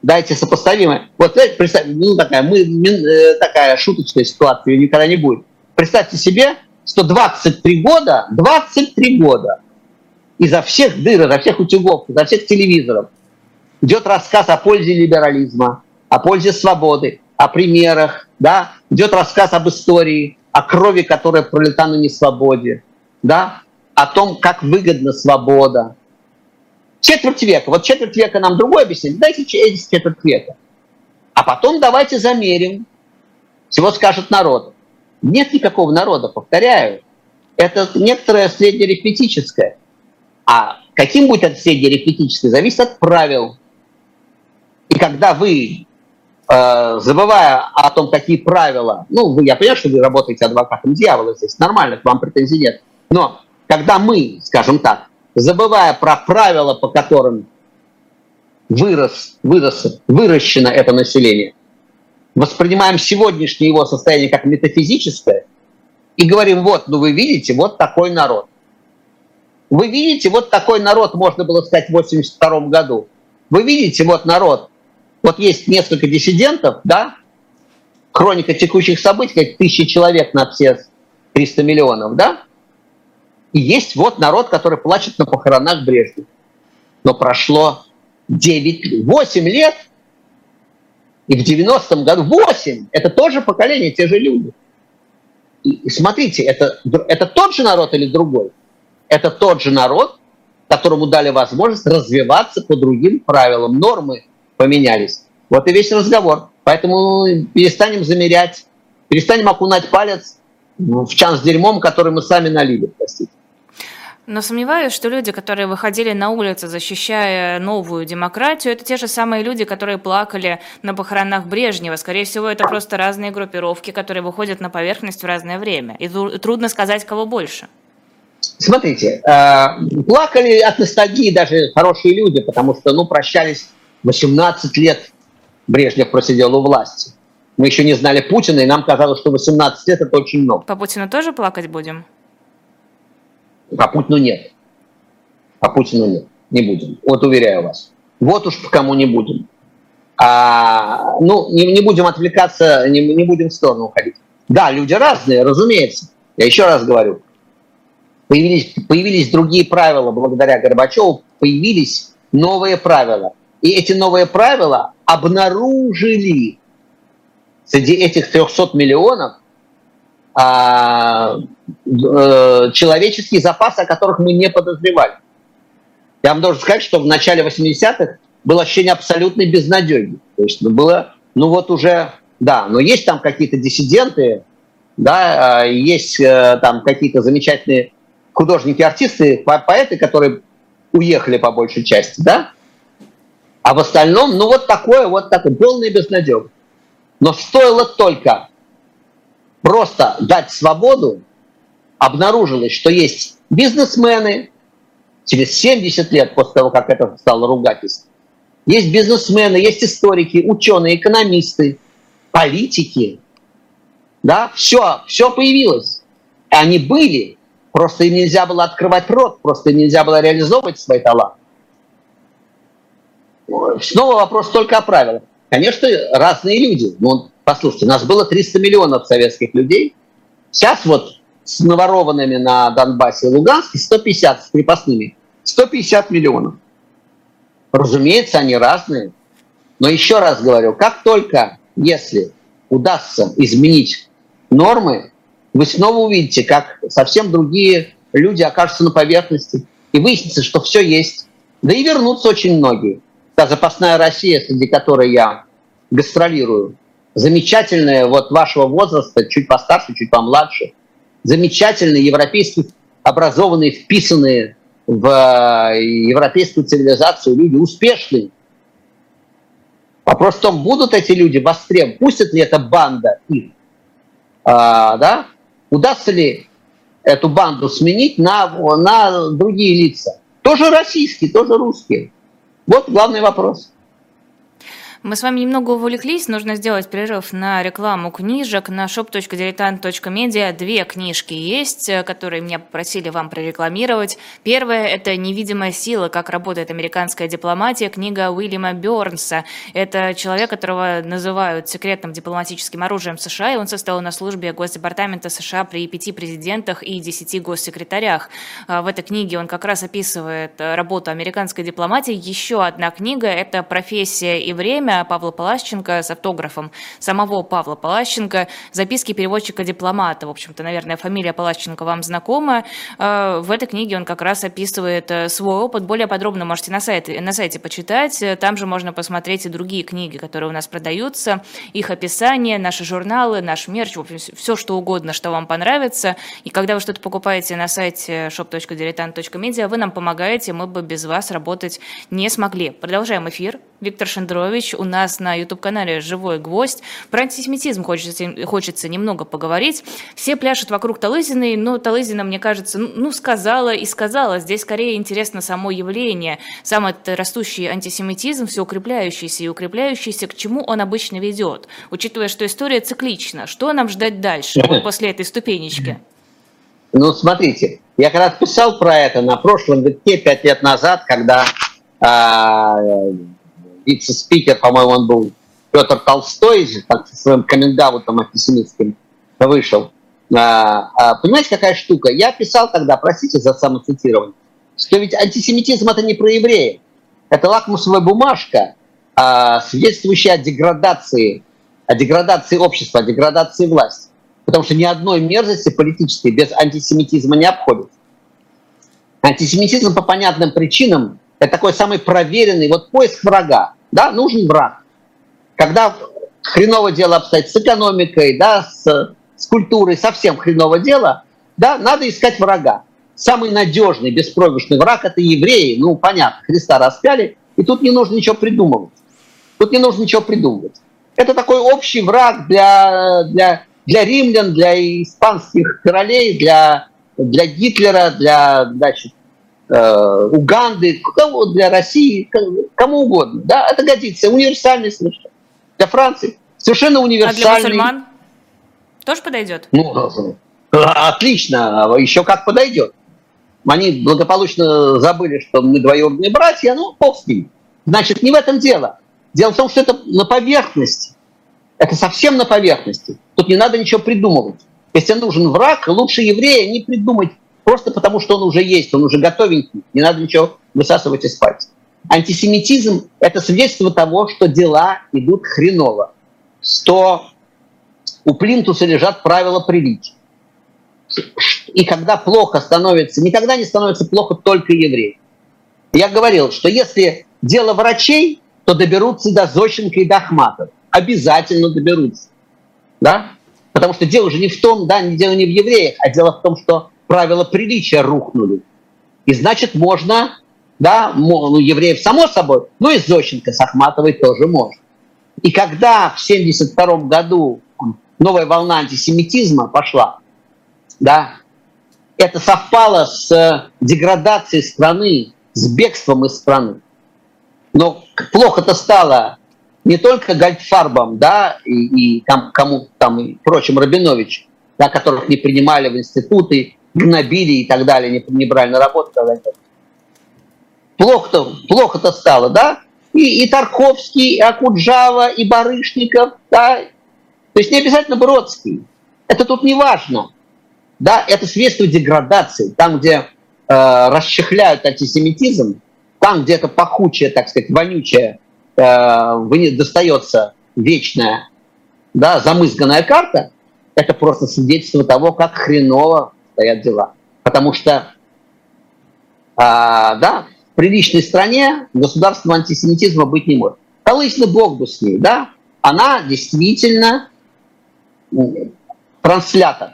дайте сопоставимое. Вот представь, ну такая, мы, э, такая шуточная ситуация никогда не будет. Представьте себе, что 23 года, 23 года изо всех дыр, изо всех утюгов, изо всех телевизоров идет рассказ о пользе либерализма, о пользе свободы, о примерах, да, идет рассказ об истории, о крови, которая пролита на несвободе, да, о том, как выгодна свобода, Четверть века. Вот четверть века нам другое объяснение. Дайте четверть века. А потом давайте замерим. Всего скажет народ. Нет никакого народа, повторяю. Это некоторое среднеарифметическое. А каким будет это среднеарифметическое, зависит от правил. И когда вы, э, забывая о том, какие правила, ну, вы, я понимаю, что вы работаете адвокатом дьявола здесь, нормально, к вам претензий нет. Но когда мы, скажем так, забывая про правила, по которым вырос, вырос, выращено это население, воспринимаем сегодняшнее его состояние как метафизическое и говорим, вот, ну вы видите, вот такой народ. Вы видите, вот такой народ можно было сказать в 82 году. Вы видите, вот народ, вот есть несколько диссидентов, да, хроника текущих событий, как тысячи человек на все 300 миллионов, да, и есть вот народ, который плачет на похоронах Брежнева. Но прошло 9, 8 лет, и в 90-м году 8, это тоже поколение, те же люди. И, и смотрите, это, это тот же народ или другой? Это тот же народ, которому дали возможность развиваться по другим правилам. Нормы поменялись. Вот и весь разговор. Поэтому перестанем замерять, перестанем окунать палец в чан с дерьмом, который мы сами налили, простите. Но сомневаюсь, что люди, которые выходили на улицы, защищая новую демократию, это те же самые люди, которые плакали на похоронах Брежнева. Скорее всего, это просто разные группировки, которые выходят на поверхность в разное время. И трудно сказать, кого больше. Смотрите, э, плакали от ностальгии даже хорошие люди, потому что, ну, прощались 18 лет Брежнев просидел у власти. Мы еще не знали Путина, и нам казалось, что 18 лет это очень много. По Путину тоже плакать будем? По Путину нет. По Путину нет. Не будем. Вот уверяю вас. Вот уж кому не будем. А, ну, не, не будем отвлекаться, не, не будем в сторону уходить. Да, люди разные, разумеется. Я еще раз говорю. Появились, появились другие правила благодаря Горбачеву, появились новые правила. И эти новые правила обнаружили среди этих 300 миллионов а, э, человеческие запасы, о которых мы не подозревали. Я вам должен сказать, что в начале 80-х было ощущение абсолютной безнадеги. То есть ну, было, ну вот уже, да, но есть там какие-то диссиденты, да, а, есть э, там какие-то замечательные художники, артисты, поэты, которые уехали по большей части, да, а в остальном, ну вот такое, вот такое, полная безнадега. Но стоило только просто дать свободу, обнаружилось, что есть бизнесмены, через 70 лет после того, как это стало ругательством, есть бизнесмены, есть историки, ученые, экономисты, политики. Да, все, все появилось. И они были, просто им нельзя было открывать рот, просто им нельзя было реализовывать свои таланты. Снова вопрос только о правилах. Конечно, разные люди. Но Послушайте, нас было 300 миллионов советских людей. Сейчас вот с наворованными на Донбассе и Луганске 150 с крепостными. 150 миллионов. Разумеется, они разные. Но еще раз говорю, как только, если удастся изменить нормы, вы снова увидите, как совсем другие люди окажутся на поверхности. И выяснится, что все есть. Да и вернутся очень многие. Та запасная Россия, среди которой я гастролирую, замечательные вот вашего возраста, чуть постарше, чуть помладше, замечательные европейские, образованные, вписанные в э, европейскую цивилизацию люди, успешные. Вопрос в том, будут эти люди востребованы, пустят ли эта банда их, а, да? удастся ли эту банду сменить на, на другие лица. Тоже российские, тоже русские. Вот главный вопрос. Мы с вами немного увлеклись, нужно сделать перерыв на рекламу книжек. На shop.diletant.media две книжки есть, э, которые меня попросили вам прорекламировать. Первая – это «Невидимая сила. Как работает американская дипломатия», книга Уильяма Бернса. Это человек, которого называют секретным дипломатическим оружием США, и он состоял на службе Госдепартамента США при пяти президентах и десяти госсекретарях. А в этой книге он как раз описывает э, работу американской дипломатии. Еще одна книга – это «Профессия и время», Павла Палащенко с автографом самого Павла Палащенко, записки переводчика-дипломата. В общем-то, наверное, фамилия Палащенко вам знакома. Э, в этой книге он как раз описывает э, свой опыт. Более подробно можете на сайте, на сайте почитать. Там же можно посмотреть и другие книги, которые у нас продаются, их описание, наши журналы, наш мерч, в общем, все что угодно, что вам понравится. И когда вы что-то покупаете на сайте shop.diletant.media, вы нам помогаете, мы бы без вас работать не смогли. Продолжаем эфир. Виктор Шендрович у нас на YouTube-канале «Живой гвоздь». Про антисемитизм хочется, хочется немного поговорить. Все пляшут вокруг Талызиной, но Талызина, мне кажется, ну, сказала и сказала. Здесь скорее интересно само явление, сам этот растущий антисемитизм, все укрепляющийся и укрепляющийся, к чему он обычно ведет, учитывая, что история циклична. Что нам ждать дальше, вот после этой ступенечки? Ну, смотрите, я когда писал про это на прошлом витке, пять лет назад, когда а, вице-спикер, по-моему, он был Петр Толстой, так, со своим комендаутом антисемитским вышел. А, а, понимаете, какая штука? Я писал тогда, простите за самоцитирование, что ведь антисемитизм это не про евреев. Это лакмусовая бумажка, а, свидетельствующая о деградации, о деградации общества, о деградации власти. Потому что ни одной мерзости политической без антисемитизма не обходится. Антисемитизм по понятным причинам это такой самый проверенный, вот поиск врага, да, нужен враг. Когда хреново дело обстоит с экономикой, да, с, с культурой, совсем хреново дело, да, надо искать врага. Самый надежный, беспроигрышный враг – это евреи. Ну, понятно, Христа распяли, и тут не нужно ничего придумывать. Тут не нужно ничего придумывать. Это такой общий враг для, для, для римлян, для испанских королей, для, для Гитлера, для значит, Уганды, кого для России, кому угодно. Да, это годится. Универсальный совершенно. Для Франции совершенно универсальный. А для мусульман тоже подойдет? Ну, отлично. А еще как подойдет. Они благополучно забыли, что мы двоюродные братья, ну, бог с ним. Значит, не в этом дело. Дело в том, что это на поверхности. Это совсем на поверхности. Тут не надо ничего придумывать. Если нужен враг, лучше еврея не придумать Просто потому, что он уже есть, он уже готовенький, не надо ничего высасывать из пальца. Антисемитизм – это свидетельство того, что дела идут хреново, что у плинтуса лежат правила приличия. И когда плохо становится, никогда не становится плохо только евреи. Я говорил, что если дело врачей, то доберутся до Зощенко и до Ахматова. Обязательно доберутся. Да? Потому что дело же не в том, да, дело не в евреях, а дело в том, что правила приличия рухнули. И значит, можно, да, ну, евреев само собой, ну и Зощенко с Ахматовой тоже можно. И когда в 1972 году новая волна антисемитизма пошла, да, это совпало с деградацией страны, с бегством из страны. Но плохо-то стало не только Гальдфарбом, да, и, и там, кому там и прочим Рабинович, да, которых не принимали в институты, гнобили и так далее, не, не брали на работу. Плохо-то плохо стало, да? И, и Тарковский, и Акуджава, и Барышников, да? То есть не обязательно Бродский. Это тут не важно. Да, это средство деградации. Там, где э, расчехляют антисемитизм, там, где это пахучая, так сказать, вонючая, э, достается вечная, да, замызганная карта, это просто свидетельство того, как хреново стоят дела. Потому что, а, да, в приличной стране государственного антисемитизма быть не может. Колысный бог бы с ней, да, она действительно транслятор.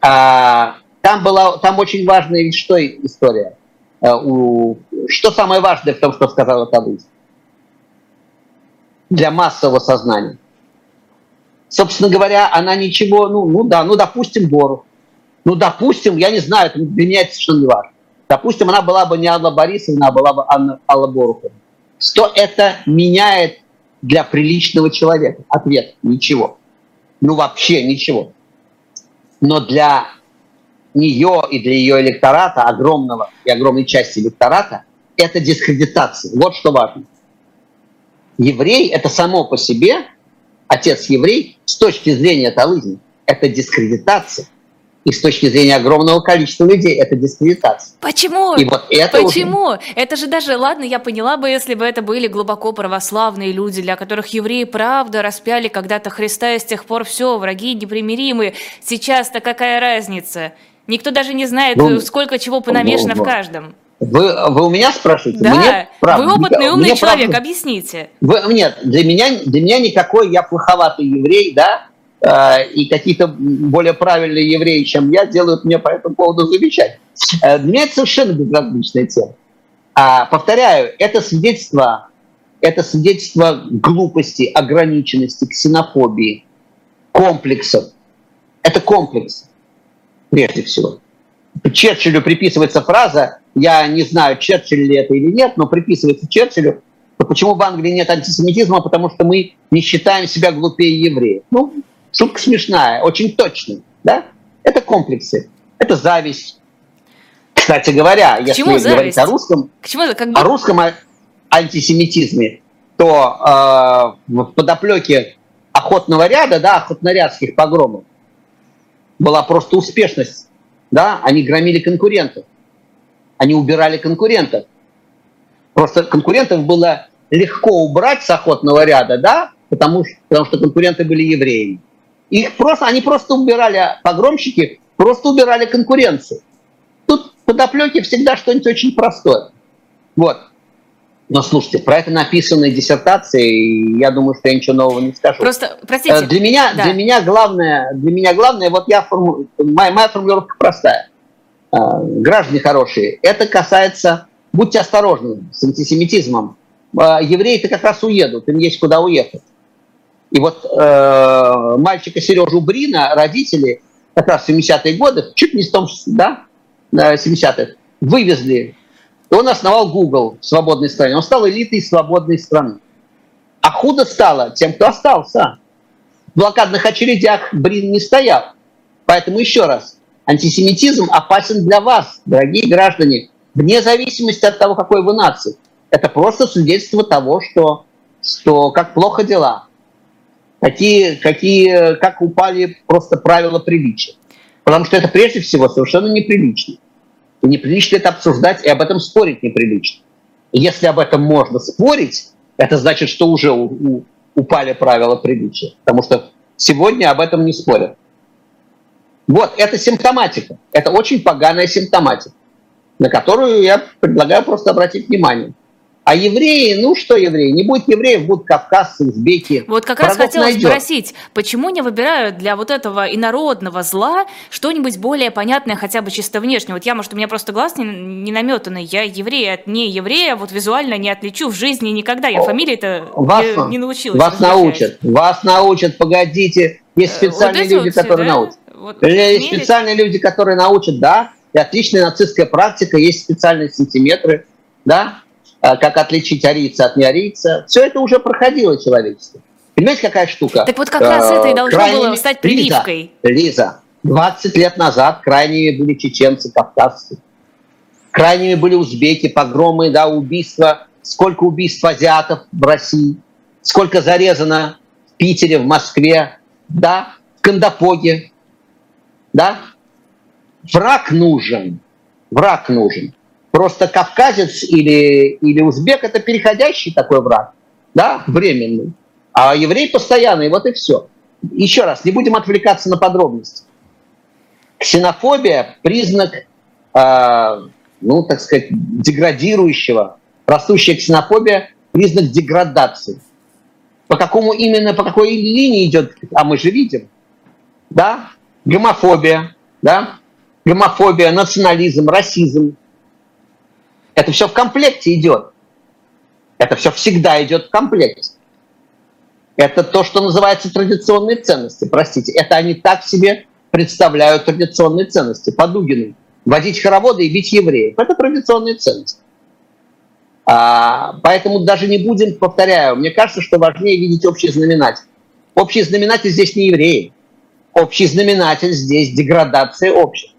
А, там была, там очень важная ведь что история. А, у, что самое важное в том, что сказала Талызин? Для массового сознания. Собственно говоря, она ничего, ну, ну да, ну допустим, Боров Ну, допустим, я не знаю, это для меня это совершенно не важно. Допустим, она была бы не Анна Борисовна, а была бы Анна, Алла Борухова. Что это меняет для приличного человека? Ответ – ничего. Ну, вообще ничего. Но для нее и для ее электората, огромного и огромной части электората, это дискредитация. Вот что важно. Еврей – это само по себе, отец еврей, с точки зрения Талызина, это дискредитация. И с точки зрения огромного количества людей это дискредитация. Почему? И вот это Почему? Уже... Это же даже, ладно, я поняла бы, если бы это были глубоко православные люди, для которых евреи правда распяли когда-то Христа, и с тех пор все, враги непримиримые. Сейчас-то какая разница? Никто даже не знает, ну, сколько чего понамешано ну, в каждом. Вы, вы у меня спрашиваете? Да, мне, правда, вы опытный, умный мне, человек, правда, объясните. Вы, нет, для меня, для меня никакой я плоховатый еврей, да, и какие-то более правильные евреи, чем я, делают мне по этому поводу замечать. Э, меня это совершенно безразличная тема. А, повторяю, это свидетельство, это свидетельство глупости, ограниченности, ксенофобии, комплексов. Это комплекс, прежде всего. Черчиллю приписывается фраза, я не знаю, Черчилль ли это или нет, но приписывается Черчиллю, почему в Англии нет антисемитизма, потому что мы не считаем себя глупее евреев. Ну, Шутка смешная, очень точная. Да? Это комплексы, это зависть. Кстати говоря, К если говорить о русском, К чему? Как бы... о русском антисемитизме, то э, в подоплеке охотного ряда, да, охотнорядских погромов, была просто успешность. Да? Они громили конкурентов. Они убирали конкурентов. Просто конкурентов было легко убрать с охотного ряда, да, потому что, потому что конкуренты были евреями. Их просто, они просто убирали, погромщики просто убирали конкуренцию. Тут подоплеки всегда что-нибудь очень простое. Вот. Но слушайте, про это написаны диссертации, и я думаю, что я ничего нового не скажу. Просто, простите. Э, для меня, да. для меня главное, для меня главное, вот я форму, моя, моя формулировка простая. Э, граждане хорошие, это касается, будьте осторожны с антисемитизмом. Э, евреи-то как раз уедут, им есть куда уехать. И вот э, мальчика Сережу Брина родители как раз в 70-е годы, чуть не в том, да, 70-х, вывезли. И он основал Google в свободной стране. Он стал элитой свободной страны. А худо стало тем, кто остался. В блокадных очередях Брин не стоял. Поэтому еще раз, антисемитизм опасен для вас, дорогие граждане, вне зависимости от того, какой вы нации. Это просто свидетельство того, что, что как плохо дела какие, какие, как упали просто правила приличия. Потому что это прежде всего совершенно неприлично. И неприлично это обсуждать, и об этом спорить неприлично. Если об этом можно спорить, это значит, что уже у, у, упали правила приличия. Потому что сегодня об этом не спорят. Вот, это симптоматика. Это очень поганая симптоматика, на которую я предлагаю просто обратить внимание. А евреи, ну что евреи, не будет евреев, будут кавказцы, узбеки. Вот как раз хотела найдет. спросить, почему не выбирают для вот этого инородного зла что-нибудь более понятное хотя бы чисто внешне? Вот я, может, у меня просто глаз не, не наметанный, я еврей от не еврея, вот визуально не отличу в жизни никогда, я фамилии-то не, не научилась. Вас научат, вас научат, погодите, есть э, специальные вот люди, вот которые да? научат. Вот, есть специальные люди, которые научат, да, и отличная нацистская практика, есть специальные сантиметры, да, а, как отличить арийца от неарийца. Все это уже проходило человечество. Понимаете, какая штука? Так вот как раз это и должно крайними... было стать прививкой. Лиза, Лиза, 20 лет назад крайними были чеченцы, кавказцы. Крайними были узбеки, погромы, да, убийства. Сколько убийств азиатов в России. Сколько зарезано в Питере, в Москве, да, в Кандапоге. Да? Враг нужен. Враг нужен. Просто кавказец или, или узбек – это переходящий такой враг, да, временный. А еврей постоянный, вот и все. Еще раз, не будем отвлекаться на подробности. Ксенофобия – признак, э, ну, так сказать, деградирующего. Растущая ксенофобия – признак деградации. По какому именно, по какой линии идет, а мы же видим, да, гомофобия, да, гомофобия, национализм, расизм, это все в комплекте идет. Это все всегда идет в комплекте. Это то, что называется традиционные ценности. Простите, это они так себе представляют традиционные ценности. По Дугину возить хороводы и бить евреев – это традиционные ценности. А, поэтому даже не будем, повторяю, мне кажется, что важнее видеть общий знаменатель. Общий знаменатель здесь не евреи. Общий знаменатель здесь деградация общества.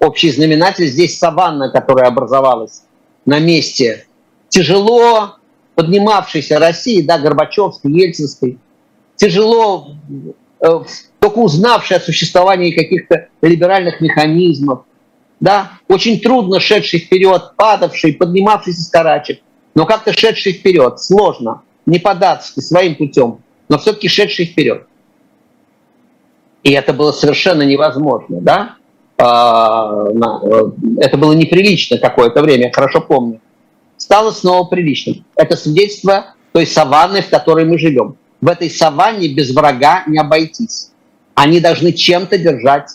Общий знаменатель здесь саванна, которая образовалась на месте тяжело поднимавшейся России, да, Горбачевской, Ельцинской, тяжело э, только узнавшей о существовании каких-то либеральных механизмов, да, очень трудно шедший вперед, падавший, поднимавшийся с карачек, но как-то шедший вперед, сложно, не податься своим путем, но все-таки шедший вперед. И это было совершенно невозможно, да? А, э, это было неприлично какое-то время, я хорошо помню. Стало снова приличным. Это свидетельство той саванны, в которой мы живем. В этой саванне без врага не обойтись. Они должны чем-то держать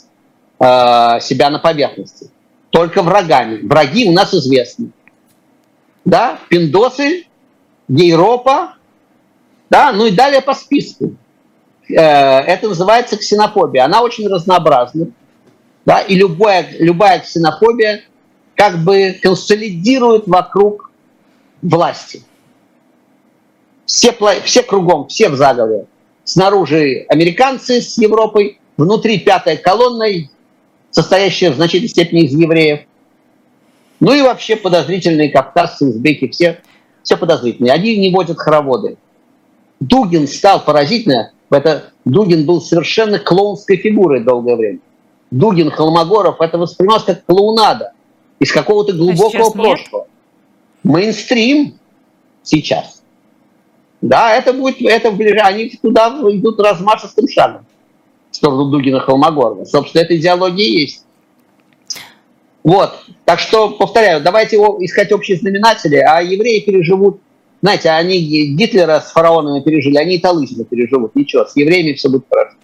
э, себя на поверхности. Только врагами. Враги у нас известны. Да, пиндосы, гейропа, да, ну и далее по списку. Э, это называется ксенофобия. Она очень разнообразна. Да, и любая, любая ксенофобия как бы консолидирует вокруг власти. Все, все кругом, все в заговоре. Снаружи американцы с Европой, внутри пятая колонна, состоящая в значительной степени из евреев. Ну и вообще подозрительные кавказцы, узбеки, все, все подозрительные. Они не водят хороводы. Дугин стал поразительно, это Дугин был совершенно клоунской фигурой долгое время. Дугин, Холмогоров, это воспринималось как клоунада из какого-то а глубокого а прошлого. Мейнстрим сейчас. Да, это будет, это они туда идут размашистым шагом в сторону Дугина Холмогорова. Собственно, эта идеология есть. Вот. Так что, повторяю, давайте искать общие знаменатели, а евреи переживут, знаете, они Гитлера с фараонами пережили, они и Талызина переживут. Ничего, с евреями все будет хорошо.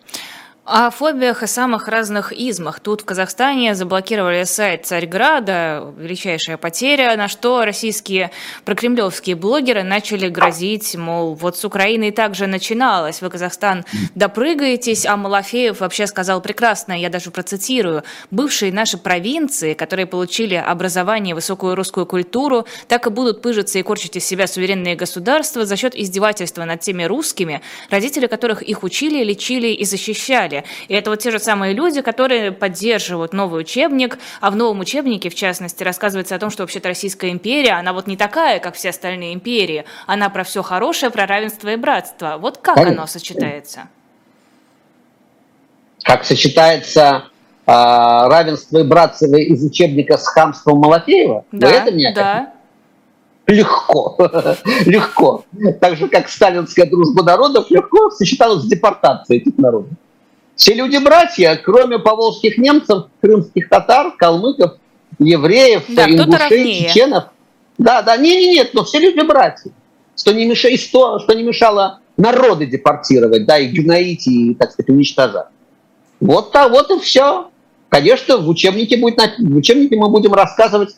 О фобиях и самых разных измах. Тут в Казахстане заблокировали сайт Царьграда, величайшая потеря, на что российские прокремлевские блогеры начали грозить, мол, вот с Украиной также начиналось, вы, Казахстан, допрыгаетесь, а Малафеев вообще сказал прекрасно, я даже процитирую, бывшие наши провинции, которые получили образование, высокую русскую культуру, так и будут пыжиться и корчить из себя суверенные государства за счет издевательства над теми русскими, родители которых их учили, лечили и защищали. И это вот те же самые люди, которые поддерживают новый учебник, а в новом учебнике, в частности, рассказывается о том, что вообще-то Российская империя, она вот не такая, как все остальные империи, она про все хорошее, про равенство и братство. Вот как Конечно. оно сочетается? Как сочетается э, равенство и братство из учебника с хамством Малафеева? Да, Вы это меня да. Легко, легко. Так же, как сталинская дружба народов легко сочеталась с депортацией этих народов. Все люди-братья, кроме поволжских немцев, крымских татар, калмыков, евреев, да, ингушей, чеченов. Да, да, не, не, нет, но все люди-братья. Что не, мешало, что, что не мешало народы депортировать, да, и гноить, и, так сказать, уничтожать. Вот, так, вот и все. Конечно, в учебнике, будет, в учебнике мы будем рассказывать,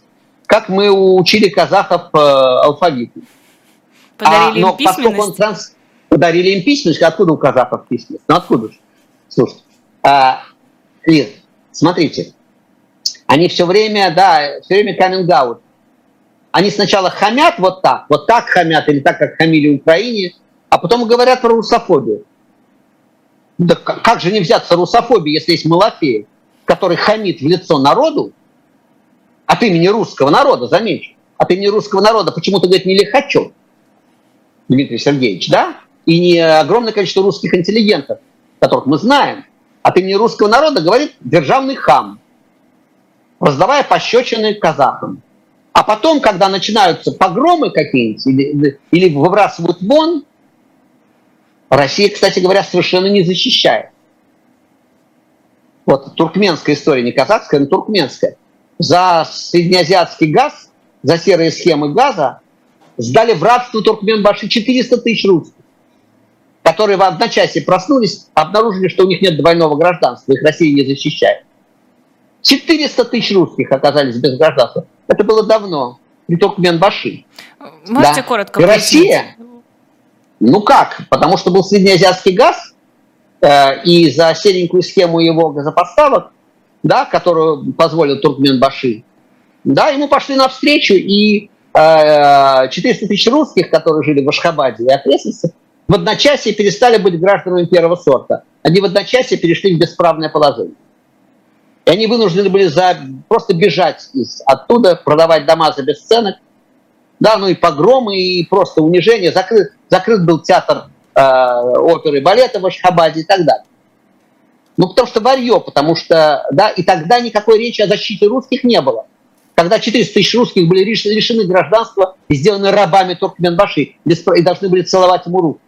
как мы учили казахов э, алфавиту. Подарили а, но им письменность? Он транс... Подарили им письменность. Откуда у казахов письменность? Ну откуда же? Слушайте, а, Лиз, смотрите, они все время, да, все время каминг Они сначала хамят вот так, вот так хамят, или так, как хамили в Украине, а потом говорят про русофобию. Да как же не взяться русофобии, если есть Малафеев, который хамит в лицо народу, от имени русского народа, замечу, от имени русского народа почему-то говорит не Лихачев, Дмитрий Сергеевич, да, и не огромное количество русских интеллигентов, которых мы знаем, от имени русского народа говорит державный хам, раздавая пощечины казахам. А потом, когда начинаются погромы какие-нибудь или, или выбрасывают вон, Россия, кстати говоря, совершенно не защищает. Вот туркменская история, не казахская, но туркменская. За среднеазиатский газ, за серые схемы газа сдали в рабство Туркменбаши 400 тысяч русских которые в одночасье проснулись, обнаружили, что у них нет двойного гражданства, их Россия не защищает. 400 тысяч русских оказались без гражданства. Это было давно, при Туркменбаши. Можете да. коротко И Россия, ну как, потому что был среднеазиатский газ, э, и за серенькую схему его газопоставок, да, которую позволил Туркменбаши, да, ему пошли навстречу, и э, 400 тысяч русских, которые жили в Ашхабаде и окрестностях, в одночасье перестали быть гражданами первого сорта. Они в одночасье перешли в бесправное положение. И они вынуждены были за, просто бежать из, оттуда, продавать дома за бесценок. Да, ну и погромы, и просто унижение. Закрыт, закрыт был театр э, оперы и балета в Ашхабаде и так далее. Ну, потому что варье, потому что, да, и тогда никакой речи о защите русских не было. Когда 400 тысяч русских были лишены гражданства и сделаны рабами Туркменбаши, и должны были целовать ему руку.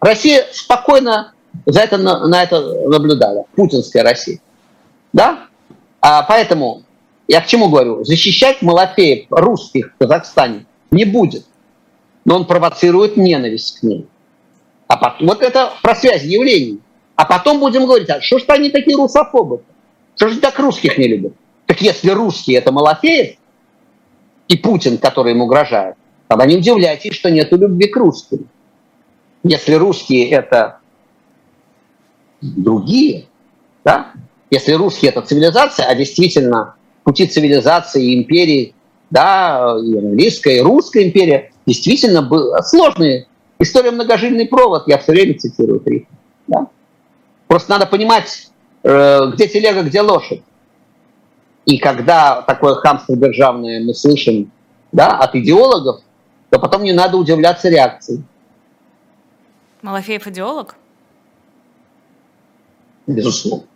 Россия спокойно за это, на, на это наблюдала, путинская Россия. Да? А поэтому я к чему говорю? Защищать Малафеев, русских в Казахстане, не будет. Но он провоцирует ненависть к ним. А потом, вот это про связь явлений. А потом будем говорить, а что ж они такие русофобы? Что же так русских не любят? Так если русские это Малафеев и Путин, который им угрожает, тогда не удивляйтесь, что нет любви к русским. Если русские это другие, да? если русские это цивилизация, а действительно пути цивилизации и империи, да, и английская, и русская империя, действительно был сложные. История многожильный провод, я все время цитирую три. Да? Просто надо понимать, э, где телега, где лошадь. И когда такое хамство державное мы слышим да, от идеологов, то потом не надо удивляться реакции. Малафеев идеолог? Безусловно.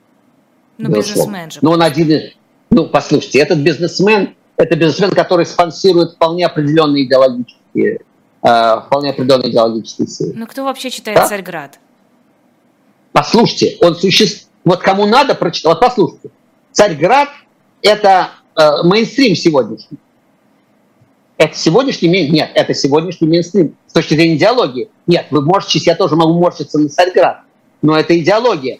Ну, бизнесмен же. Но он один из... Ну, послушайте, этот бизнесмен, это бизнесмен, который спонсирует вполне определенные идеологические, э, вполне определенные идеологические силы. Ну, кто вообще читает да? Царьград? Послушайте, он существует... Вот кому надо прочитать... Вот послушайте. Царьград – это э, мейнстрим сегодняшний. Это сегодняшний мейнстрим? Нет, это сегодняшний мейнстрим. С точки зрения идеологии. Нет, вы можете, я тоже могу морщиться на Царьград. Но это идеология.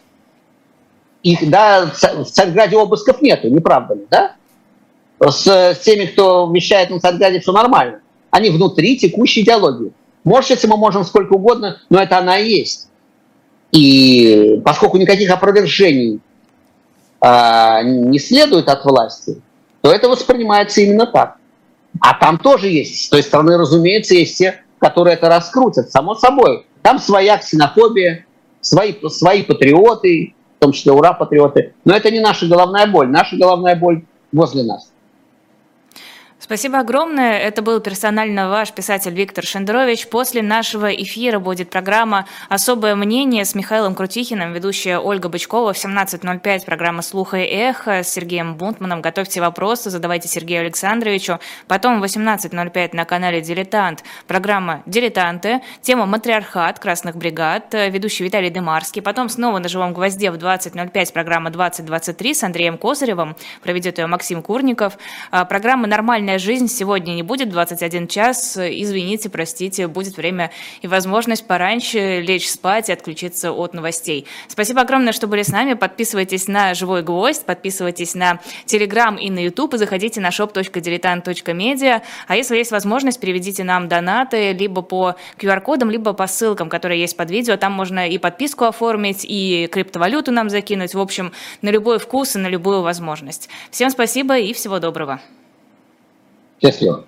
Их, да, в Царьграде обысков нету, не правда ли, да? С теми, кто вещает на Царьграде, все нормально. Они внутри текущей идеологии. Морщиться мы можем сколько угодно, но это она и есть. И поскольку никаких опровержений а, не следует от власти, то это воспринимается именно так. А там тоже есть, с той стороны, разумеется, есть те, которые это раскрутят, само собой. Там своя ксенофобия, свои, свои патриоты, в том числе ура-патриоты. Но это не наша головная боль. Наша головная боль возле нас. Спасибо огромное. Это был персонально ваш писатель Виктор Шендерович. После нашего эфира будет программа «Особое мнение» с Михаилом Крутихиным, ведущая Ольга Бычкова в 17.05, программа «Слуха и эхо» с Сергеем Бунтманом. Готовьте вопросы, задавайте Сергею Александровичу. Потом в 18.05 на канале «Дилетант» программа «Дилетанты», тема «Матриархат красных бригад», ведущий Виталий Демарский. Потом снова на «Живом гвозде» в 20.05 программа «2023» с Андреем Козыревым. Проведет ее Максим Курников. А, программа «Нормальная жизнь сегодня не будет 21 час. Извините, простите, будет время и возможность пораньше лечь спать и отключиться от новостей. Спасибо огромное, что были с нами. Подписывайтесь на «Живой гвоздь», подписывайтесь на Телеграм и на YouTube и заходите на shop.diletant.media. А если есть возможность, переведите нам донаты либо по QR-кодам, либо по ссылкам, которые есть под видео. Там можно и подписку оформить, и криптовалюту нам закинуть. В общем, на любой вкус и на любую возможность. Всем спасибо и всего доброго. Yes, Your